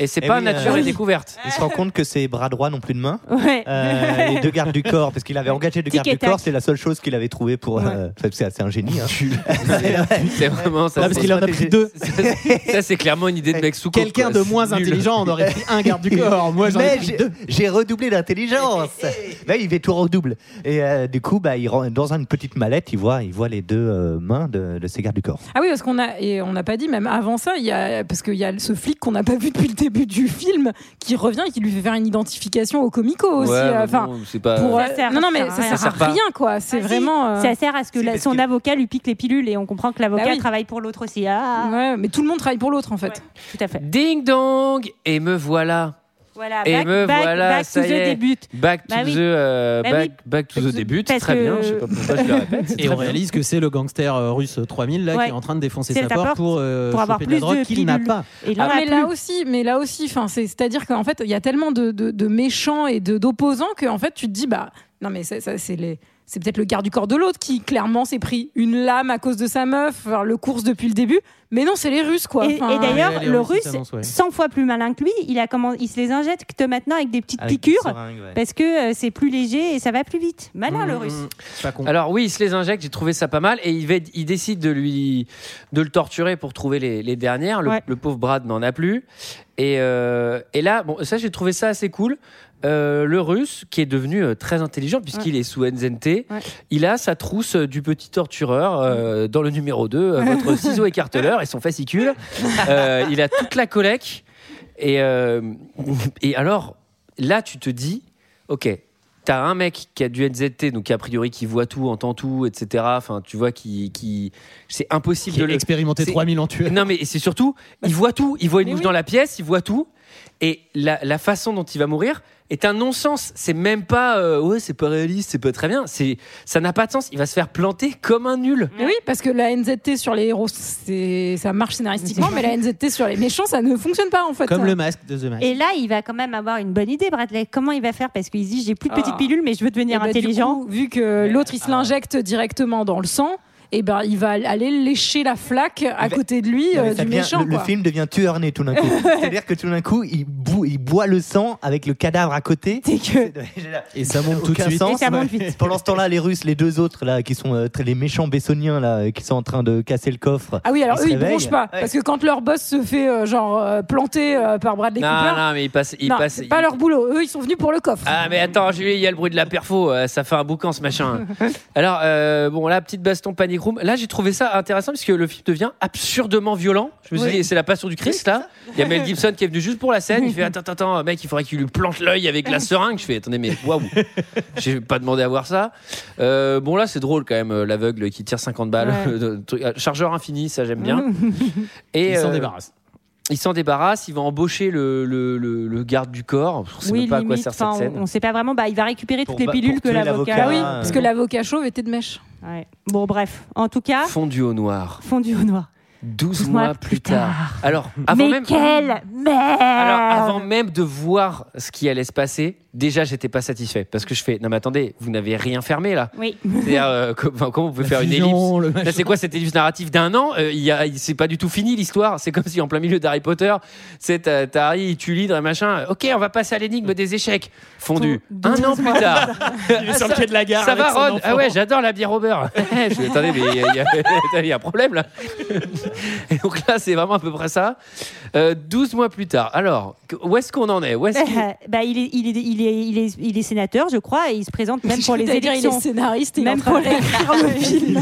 A: Et c'est
F: Eh
A: pas
F: oui,
A: nature
F: euh,
A: et découverte.
F: Il se rend compte que ses bras droits n'ont plus de main.
J: Ouais.
F: Euh, les deux gardes du corps, parce qu'il avait engagé deux
J: Tic
F: gardes du corps, c'est la seule chose qu'il avait trouvé pour. euh, enfin, c'est c'est un génie. hein.
A: C'est vraiment ça.
I: Ah, parce
A: c'est-
I: qu'il en a pris deux.
A: Ça, c'est clairement une idée de mec sous
I: Quelqu'un de moins
A: nul.
I: intelligent, on aurait pris un garde du corps. Moi, j'en ai pris
F: j'ai-
I: deux.
F: j'ai redoublé d'intelligence. Bah, il fait tout redouble. Et euh, du coup, bah, il rend- dans une petite mallette, il voit, il voit les deux euh, mains de, de ses gardes du corps.
G: Ah oui, parce qu'on a et on n'a pas dit même avant ça, il y a parce qu'il y a ce flic qu'on n'a pas vu depuis le début du film qui revient et qui lui fait faire une identification au comico aussi.
A: Ouais,
G: euh,
A: mais
G: Enfin,
A: bon, c'est pas.
G: pour,
J: Ça sert-
G: non non
J: ça
G: mais
J: sert à
G: ça
J: rien.
G: sert à
A: Ça sert pas.
G: rien quoi. C'est
J: Ah, si.
G: vraiment. euh,
J: Ça sert à ce que la- son
F: que-
J: avocat lui pique les pilules et on comprend que l'avocat
G: Bah oui.
J: travaille pour l'autre aussi. Ah,
G: Ouais, mais tout le monde travaille pour l'autre en fait.
J: tout à fait.
A: Ding dong Et me voilà.
J: Voilà,
A: Et
J: back,
A: me
J: back,
A: voilà,
J: back
A: ça
J: to
A: y
J: the
A: est.
J: début.
A: Back to
J: Bah oui.
A: the euh,
J: Bah
A: back,
J: oui.
A: back to the
J: Parce
A: début,
J: que-
A: très bien. Je sais pas pourquoi je le répète.
I: Et on
A: bien.
I: réalise que c'est le gangster euh, russe 3000 là,
J: Ouais.
I: qui est en train de défoncer
J: C'est
I: sa porte
J: porte
I: pour, euh,
J: pour avoir
I: choper
J: plus
I: de la drogue
J: de
I: qu'il n'a
J: pilules.
I: pas.
J: Et là,
G: Ah, mais là
J: plus.
G: aussi, mais là aussi, enfin, c'est, c'est-à-dire qu'en fait, il y a tellement de, de, de méchants et de, d'opposants que en fait, tu te dis, bah, non, mais ça, ça, c'est les, c'est peut-être le garde du corps de l'autre qui clairement s'est pris une lame à cause de sa meuf, enfin, le course depuis le début. Mais non, c'est les Russes, quoi.
J: Et,
G: Enfin,
J: et d'ailleurs, le russe,
I: ils s'annoncent, ouais.
J: 100 fois plus malin que lui, il, a comment, il se les injecte maintenant avec des petites
F: Avec des
J: piqûres
F: seringues, ouais.
J: parce que euh, c'est plus léger et ça va plus vite. Malin le
I: Mmh,
J: russe.
I: mmh, Pas con.
A: Alors oui, il se les injecte, j'ai trouvé ça pas mal, et il, va, il décide de lui de le torturer pour trouver les, les dernières. Le,
J: Ouais.
A: le pauvre Brad n'en a plus. Et, euh, et là, bon, ça j'ai trouvé ça assez cool. Euh, le russe, qui est devenu euh, très intelligent puisqu'il est sous NZT,
J: Ouais.
A: il a sa trousse euh, du petit tortureur euh, dans le numéro 2, euh, votre ciseau écarteleur et son fascicule. Euh, il a toute la collecte. Et, euh, et alors, là, tu te dis, ok, T'as un mec qui a du NZT, donc a priori qui voit tout, entend tout, etc. Enfin, tu vois, qui, qui... c'est impossible
I: Qui
A: de
I: a
A: le
I: expérimenté
A: c'est-
I: 3000 en tueur.
A: Non, mais c'est surtout, il voit tout. Il voit une
G: Mais
A: mouche
G: oui.
A: dans la pièce, il voit tout. Et la, la façon dont il va mourir est un non-sens. C'est même pas, euh, ouais, c'est pas réaliste, c'est pas très bien. C'est, ça n'a pas de sens. Il va se faire planter comme un nul.
G: Mais oui, parce que la NZT sur les héros, c'est, ça marche scénaristiquement, mais la NZT sur les méchants, ça ne fonctionne pas en fait.
I: Comme le masque de The Mask.
J: Et là, il va quand même avoir une bonne idée, Bradley. Comment il va faire? Parce qu'il se dit j'ai plus de petites
G: Ah.
J: pilules, mais je veux
G: Et
J: devenir
G: bah, du
J: intelligent.
G: coup, vu que l'autre il se
F: ah.
G: l'injecte directement dans le sang, et ben il va aller lécher la flaque à
F: va-
G: côté de lui
F: Non,
G: euh,
F: ça
G: du
F: devient-
G: méchant.
F: le, film devient tueur né tout d'un coup. C'est-à-dire que tout d'un coup, il, bou- il boit le sang avec le cadavre à côté.
J: Que
I: Et ça monte tout de suite.
F: sens.
J: Et ça monte
F: Ouais.
J: vite.
F: Pendant ce temps-là, les Russes, les deux autres là, qui sont euh, les méchants bessoniens là, euh, qui sont en train de casser le coffre.
G: Ah oui, alors eux ils bronchent pas,
F: Ouais.
G: parce que quand leur boss se fait euh, genre euh, planter euh, par Bradley
A: Non,
G: Cooper,
A: non, mais il passe, il
G: non,
A: passe.
G: c'est pas leur boulot. Eux ils sont venus pour le coffre.
A: Ah mais attends Julie, il y a le bruit de la perfo, ça fait un boucan ce machin. Alors bon là petite baston panic room. Là j'ai trouvé ça intéressant parce que le film devient absurdement violent. Je me suis
G: Oui.
A: dit c'est la passion du Christ là. Il y a Mel Gibson qui est venu juste pour la scène. Il fait attends attends mec il faudrait qu'il lui plante l'œil avec la seringue. Je fais attendez mais waouh. J'ai pas demandé à voir ça. Euh, bon là c'est drôle quand même euh, l'aveugle qui tire 50 balles.
J: Ouais.
A: Euh, Chargeur infini ça j'aime bien. Et
I: Il s'en débarrasse.
A: Il s'en débarrasse, il va embaucher le, le, le- le garde du corps. Je sais
J: Oui,
A: même pas à quoi sert cette
J: enfin,
A: scène.
J: on, on sait pas vraiment. Bah, il va récupérer
F: Pour
J: toutes les pilules
F: pour
J: que l'avocat.
G: Bah oui,
F: Ah,
G: parce que l'avocat chauve était de mèche.
J: Ouais. Bon, bref. En tout cas,
A: Fondu au noir.
J: fondu au noir.
A: 12 mois plus tard. Alors, avant
J: Mais
A: même.
J: quelle merde
A: Alors, avant même de voir ce qui allait se passer, déjà, j'étais pas satisfait. Parce que je fais, non, mais attendez, vous n'avez rien fermé là.
J: Oui.
A: C'est-à-dire, euh, comment vous pouvez faire une
I: fusion,
A: ellipse c'est quoi cette ellipse narrative d'un an Euh, il y a- il- C'est pas du tout fini l'histoire. C'est comme si en plein milieu d'Harry Potter, c'est t'as t'as Harry, il tue l'hydre et machin. Ok, on va passer à l'énigme des échecs. Fondu. Un an plus tard.
I: Il est sur le quai de la gare.
A: Ça va, Ron. Ah ouais, j'adore la bière au beurre. je fais, attendez, mais il y, a- y un problème là. Et donc là, c'est vraiment à peu près ça. Euh, 12 mois plus tard. Alors, où est-ce qu'on en est? Où
J: bah, il, est, il, est, il, est, il, est, il est sénateur, je crois, et il se présente même pour les
G: J'allais dire, il est
J: élections.
G: scénariste et il
J: même pour
G: réécrire le film.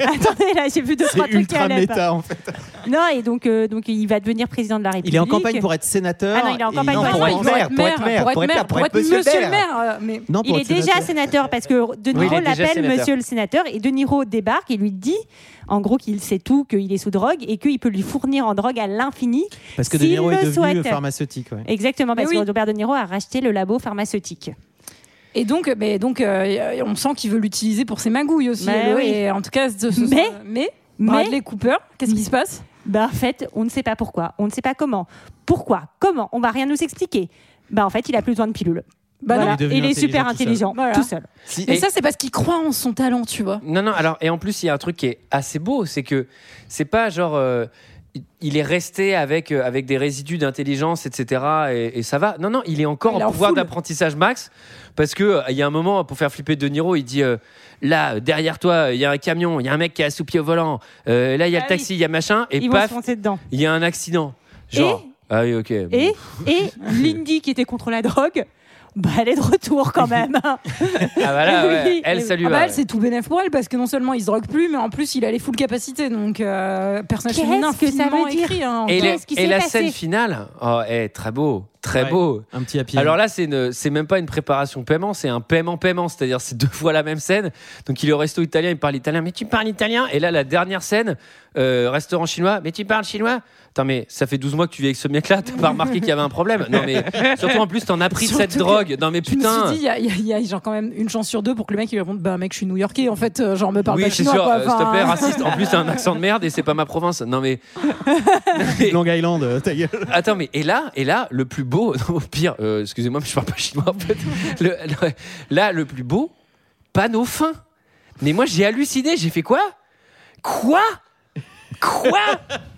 J: Attendez, là, j'ai vu deux, trois trucs
I: ultra méta en fait.
J: Non, et donc, euh, donc il va devenir président de la République.
I: Il est en campagne pour être sénateur.
J: Ah non, il est en campagne
I: Non,
J: pour
I: pour
J: être maire,
I: maire,
G: pour être maire, pour être maire, pour être monsieur le maire. euh, mais
I: Non,
J: il est déjà
I: sénateur.
J: parce que De Niro l'appelle monsieur le sénateur et De Niro débarque et lui dit en gros qu'il sait tout, qu'il est sous drogue et qu'il peut lui fournir en drogue à l'infini.
I: Parce que De Niro est
J: le
I: devenu
J: souhaite.
I: pharmaceutique. ouais.
J: Exactement, parce
G: Mais oui.
J: que Robert De Niro a racheté le labo pharmaceutique.
G: Et donc, mais donc euh, on sent qu'il veut l'utiliser pour ses magouilles aussi.
J: Mais
G: le-
J: oui.
G: Et en tout cas, ce- ce-
J: Mais-
G: mais,
J: mais-
G: Bradley Cooper, qu'est-ce qui se passe?
J: Bah, en fait, on ne sait pas pourquoi, on ne sait pas comment. Pourquoi? Comment? On va rien nous expliquer. Bah, en fait, il a plus besoin de pilules.
G: Bah
J: Voilà.
I: non. Il est devenu
J: il est super
I: intelligent
J: intelligent,
G: Voilà.
J: tout seul.
A: Si-
G: Mais
A: et-
G: ça, c'est parce qu'il croit en son talent, tu vois.
A: Non, non, alors, et en plus, il y a un truc qui est assez beau, c'est que c'est pas genre. euh, il est resté avec, euh, avec des résidus d'intelligence, etc. Et, et ça va. Non, non, il est encore
G: Il est
A: en
G: en
A: pouvoir d'apprentissage max. Parce que euh, il y a un moment, pour faire flipper De Niro, il dit euh, Là, derrière toi, il y a un camion, il y a un mec qui est assoupi au volant. euh, là, il y a le
J: Ah
A: taxi, il y a machin. Et
J: Ils
A: paf,
J: foncer dedans.
A: il y a un accident. Genre. Ah oui, ok. bon.
J: Et, et Lindy, qui était contre la drogue, bah, elle est de retour quand même.
A: Ah bah là, ouais,
J: Oui.
A: elle, ça lui
G: Ah bah, c'est tout bénéf pour elle parce que non seulement il se drogue plus, mais en plus il a les full capacités. Donc, euh, personnage
J: Qu'est-ce
G: féminin
J: que ça veut dire
G: écrit. hein.
A: Et, la
J: passé
A: scène finale, oh, est très beau, très
I: Ouais.
A: beau.
I: Un petit happy.
A: Alors là, c'est une- c'est même pas une préparation paiement, c'est un paiement-paiement, c'est-à-dire c'est deux fois la même scène. Donc il est au resto italien, il parle italien, mais tu parles italien? Et là, la dernière scène, euh, restaurant chinois, mais tu parles chinois? Attends, mais ça fait 12 mois que tu vis avec ce mec-là, t'as pas remarqué qu'il y avait un problème? Non, mais surtout en plus, t'en as pris cette drogue. Non, mais
G: Je me
A: putain
G: suis dit, il y a, il y a- il y a genre quand même une chance sur deux pour que le mec il réponde Bah, mec, je suis new-yorkais. En fait, euh, genre, me parle
A: Oui,
G: pas
A: c'est
G: chinois.
A: sûr,
G: quoi.
A: euh, s'il te plaît, raciste. En plus, t'as un accent de merde et c'est pas ma province. Non, mais.
I: Long Island, ta gueule.
A: Attends, mais et là, et là, le plus beau, non, au pire, euh, excusez-moi, mais je parle pas chinois en fait. Le- le- là, le plus beau, panneau fin. Mais moi, j'ai halluciné, j'ai fait quoi? Quoi? Quoi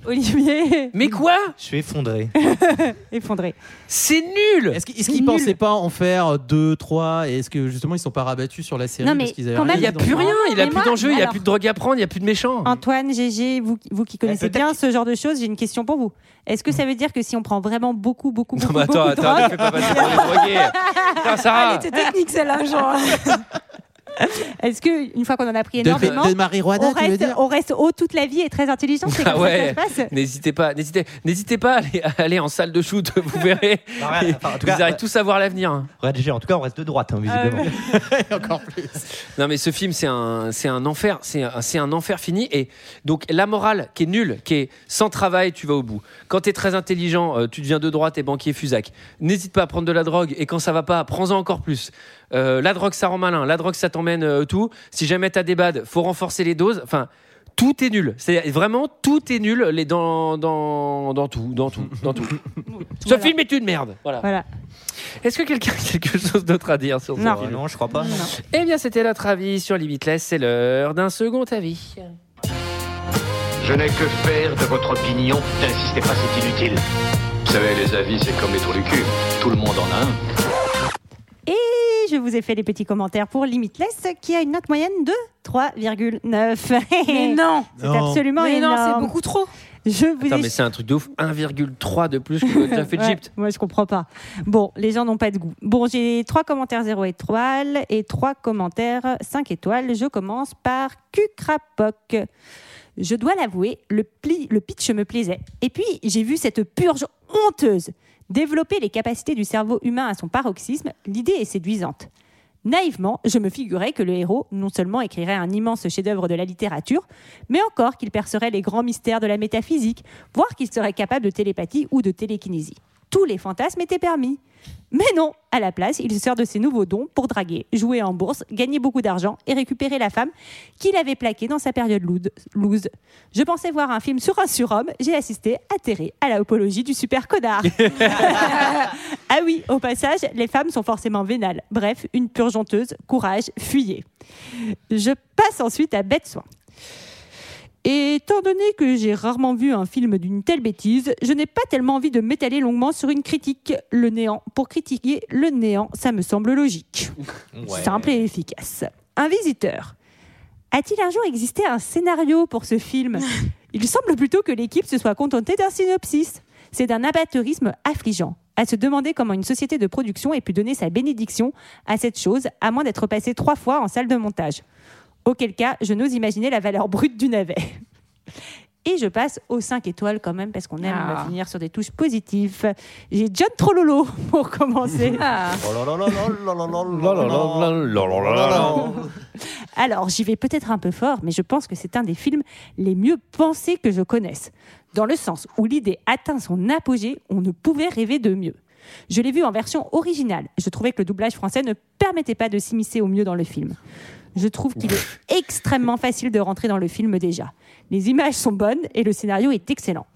J: Olivier,
A: Mais quoi?
F: Je suis effondré.
J: effondré.
A: C'est nul
I: Est-ce qu'ils
J: Nul.
I: pensaient pas en faire deux, trois? Et est-ce que justement ils sont pas rabattus sur la série
J: Non, mais
I: parce qu'ils avaient
J: quand
I: rien
J: même,
A: Il y a
I: dit
A: plus rien, il y a
J: Mais
A: plus
J: moi,
A: d'enjeux, il y a
J: alors-
A: plus de drogue à prendre, il y a plus de méchants.
J: Antoine, GG, vous, vous qui connaissez
F: peut-être
J: bien ce genre de choses, j'ai une question pour vous. Est-ce que ça veut dire que si on prend vraiment beaucoup, beaucoup,
A: Non,
J: beaucoup,
A: mais attends,
J: beaucoup de
A: attends, ne
J: drogue,
A: fais pas passer pour les drogués. Putain,
G: Elle
A: Sarah
G: était technique celle-là, genre.
J: est-ce que une fois qu'on en a pris
I: De,
J: énormément,
I: de
J: on reste,
I: dire
J: on reste haut toute la vie et très intelligent C'est
A: Ah
J: comme
A: ouais.
J: ça que ça se passe
A: N'hésitez pas, n'hésitez, n'hésitez pas à aller, à aller en salle de shoot, vous verrez.
F: Non, regarde, enfin, en tout
A: Vous allez tous à voir l'avenir.
F: en tout cas, on reste de droite, hein, visiblement.
I: Encore plus.
A: Non mais ce film c'est un c'est un enfer c'est un, c'est un enfer fini et donc la morale qui est nulle qui est sans travail tu vas au bout quand tu es très intelligent euh, tu deviens de droite et banquier fusac n'hésite pas à prendre de la drogue et quand ça va pas prends-en encore plus Euh, la drogue ça rend malin la drogue ça t'emmène euh, tout si jamais t'as des bads faut renforcer les doses enfin tout est nul c'est vraiment tout est nul les dans dans dans tout dans tout dans tout ce
J: Voilà.
A: film est une merde voilà
J: Voilà.
A: est-ce que quelqu'un a quelque chose d'autre à dire sur ce
J: Non.
A: film?
F: Non, je crois pas.
A: eh bien, c'était notre avis sur Limitless. C'est l'heure d'un second avis.
N: Je n'ai que faire de votre opinion. N'insistez pas, c'est inutile.
C: Vous savez, les avis, c'est comme les trous du cul. Tout le monde en a un.
J: Et je vous ai fait les petits commentaires pour Limitless qui a une note moyenne de 3,9.
G: Mais non
J: C'est
I: Non.
J: absolument
G: Mais non,
J: énorme.
G: c'est beaucoup trop.
J: Je vous
A: Putain,
J: ai
A: mais c'est un truc de ouf. 1,3 de plus que déjà fait
J: Ouais, moi, je comprends pas. Bon, les gens n'ont pas de goût. Bon, j'ai trois commentaires 0 étoiles et trois commentaires 5 étoiles. Je commence par Cucrapoc. Je dois l'avouer, le, pli- le pitch me plaisait. Et puis, j'ai vu cette purge honteuse. Développer les capacités du cerveau humain à son paroxysme, l'idée est séduisante. Naïvement, je me figurais que le héros non seulement écrirait un immense chef-d'œuvre de la littérature, mais encore qu'il percerait les grands mystères de la métaphysique, voire qu'il serait capable de télépathie ou de télékinésie. Tous les fantasmes étaient permis. Mais non, à la place, il se sert de ses nouveaux dons pour draguer, jouer en bourse, gagner beaucoup d'argent et récupérer la femme qu'il avait plaquée dans sa période loose. Je pensais voir un film sur un surhomme, j'ai assisté atterré à la apologie du super connard. ah oui, au passage, les femmes sont forcément vénales. Bref, une purge honteuse, courage, fuyez. Je passe ensuite à Bête Soin. Et étant donné que j'ai rarement vu un film d'une telle bêtise, je n'ai pas tellement envie de m'étaler longuement sur une critique. Le néant. Pour critiquer le néant, ça me semble logique. Simple et efficace. Un visiteur. A-t-il un jour existé un scénario pour ce film? Il semble plutôt que l'équipe se soit contentée d'un synopsis. C'est d'un amateurisme affligeant. à se demander comment une société de production ait pu donner sa bénédiction à cette chose, à moins d'être passé trois fois en salle de montage. Auquel cas, je n'ose imaginer la valeur brute du navet. Et je passe aux 5 étoiles quand même, parce qu'on aime
G: Ah.
J: finir sur des touches positives. J'ai John Trololo pour commencer.
G: Ah.
J: Alors, j'y vais peut-être un peu fort, mais je pense que c'est un des films les mieux pensés que je connaisse. Dans le sens où l'idée atteint son apogée, on ne pouvait rêver de mieux. Je l'ai vu en version originale. Je trouvais que le doublage français ne permettait pas de s'immiscer au mieux dans le film. Je trouve qu'il est extrêmement facile de rentrer dans le film déjà. Les images sont bonnes et le scénario est excellent.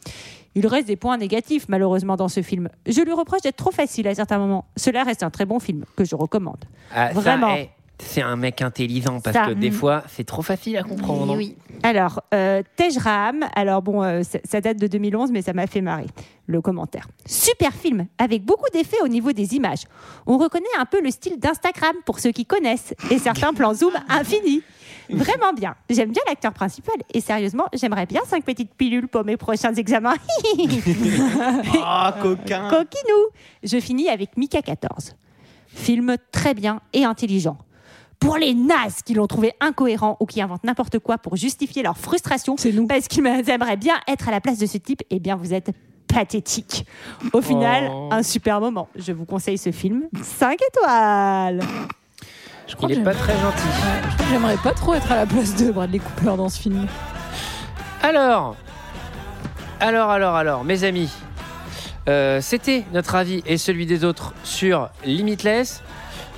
J: Il reste des points négatifs malheureusement dans ce film. Je lui reproche d'être trop facile à certains moments. Cela reste un très bon film que je recommande.
A: Ah, ça,
J: Vraiment.
A: C'est un mec intelligent parce
J: Ça,
A: que des
J: mm.
A: fois, c'est trop facile à comprendre.
J: Alors, euh, Tej Ram, alors bon, euh, ça, ça date de 2011, mais ça m'a fait marrer, le commentaire. Super film, avec beaucoup d'effets au niveau des images. On reconnaît un peu le style d'Instagram pour ceux qui connaissent, et certains plans zoom infinis. Vraiment bien. J'aime bien l'acteur principal, et sérieusement, j'aimerais bien cinq petites pilules pour mes prochains examens.
I: Ah, coquin.
J: Coquinou Je finis avec Mika 14. Film très bien et intelligent. Pour les nazes qui l'ont trouvé incohérent ou qui inventent n'importe quoi pour justifier leur frustration, parce qu'ils aimeraient bien être à la place de ce type, eh bien vous êtes pathétique. Au final,
G: Oh.
J: un super moment. Je vous conseille ce film. 5 étoiles
A: Je Il est pas très gentil.
G: Je crois que j'aimerais pas trop être à la place de Bradley Cooper dans ce film.
A: Alors, alors, alors, alors, mes amis, euh, c'était notre avis et celui des autres sur Limitless.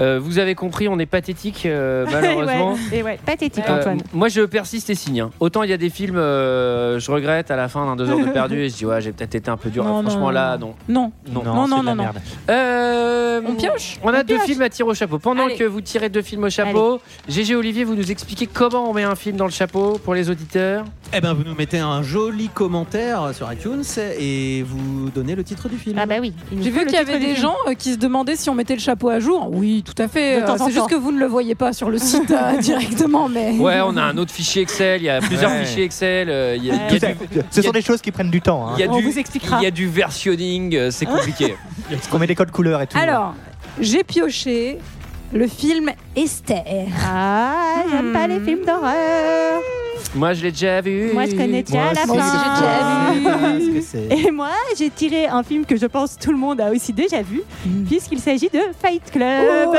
A: Euh, vous avez compris, on est pathétique, euh, malheureusement.
J: Ouais, et ouais, pathétique,
A: Euh,
J: Antoine.
A: moi, je persiste et signe. hein. Autant il y a des films, euh, je regrette à la fin d'un deux heures de perdu et je dis ouais, j'ai peut-être été un peu dur.
G: Non,
A: Ah, Franchement,
G: non,
A: là,
G: non.
A: non.
G: Non.
A: Non,
G: Non, non, non, non.
A: Euh,
G: On pioche
A: On a
G: On
A: deux
G: pioche.
A: films à tirer au chapeau. Pendant
G: Allez.
A: que vous tirez deux films au chapeau, GG Olivier, vous nous expliquez comment on met un film dans le chapeau pour les auditeurs?
I: Eh ben, vous nous mettez un joli commentaire sur iTunes et vous donnez le titre du film.
J: Ah bah oui.
G: J'ai vu qu'il y avait des gens euh, qui se demandaient si on mettait le chapeau à jour. Oui, tout à fait. Euh, C'est juste que vous ne le voyez pas sur le site euh, directement, mais.
A: Ouais, on a un autre fichier Excel. Il y a plusieurs
F: Ouais.
A: fichiers Excel. euh, Il y a, il y a
F: Tout ça-
A: du,
F: Ce sont des choses qui prennent du temps. hein.
A: il y a
J: On
A: du-
J: vous expliquera.
A: Il y a du versionning. euh, C'est compliqué.
F: Parce qu'on met des codes couleurs et tout.
G: Alors, j'ai pioché le film Esther.
J: Ah, j'aime pas les films d'horreur.
A: Moi, je l'ai déjà vu.
J: Moi, je connais déjà
F: Moi
J: la
F: aussi,
J: fin.
F: j'ai déjà vu. Ah, que.
J: Et moi, j'ai tiré un film que je pense tout le monde a aussi déjà vu, puisqu'il s'agit de Fight Club.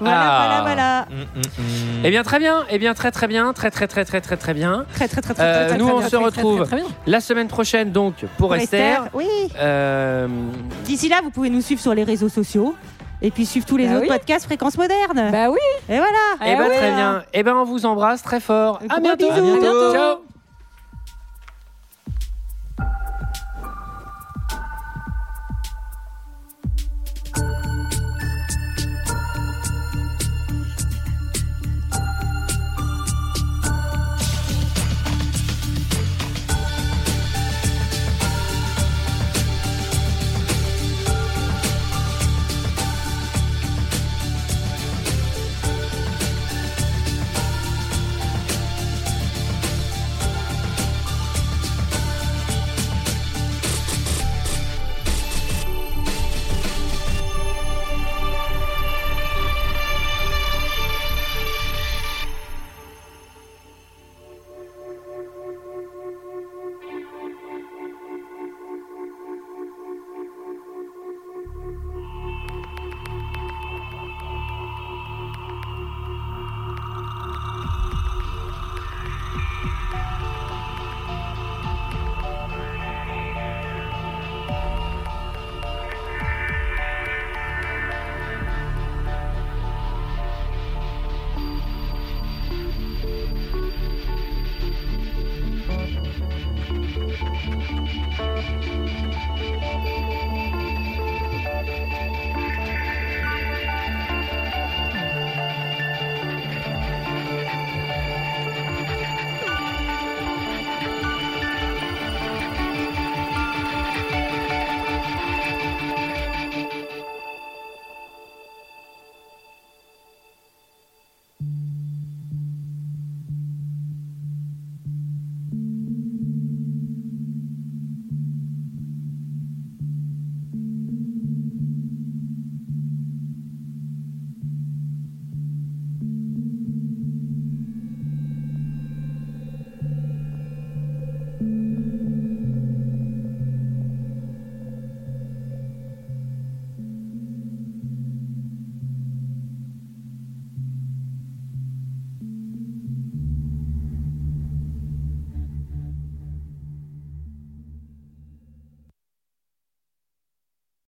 J: voilà,
A: Ah.
J: voilà, voilà.
A: Eh bien, très bien. Eh bien, très, très bien. Très, très, très, très, très, très bien.
J: Très, très, très, très,
A: Euh,
J: très, très,
A: nous,
J: très
A: on se
J: très,
A: retrouve
J: très, très, très bien.
A: la semaine prochaine, donc, pour,
J: Pour
A: Esther.
J: Oui.
A: Euh,
J: D'ici là, vous pouvez nous suivre sur les réseaux sociaux. Et puis suivre tous les
G: Bah
J: autres
G: oui.
J: podcasts Fréquence Moderne.
G: Bah oui.
J: Et voilà.
A: eh ben, très bien. Eh ben, on vous embrasse très fort. À bientôt.
G: À bientôt.
A: Ciao.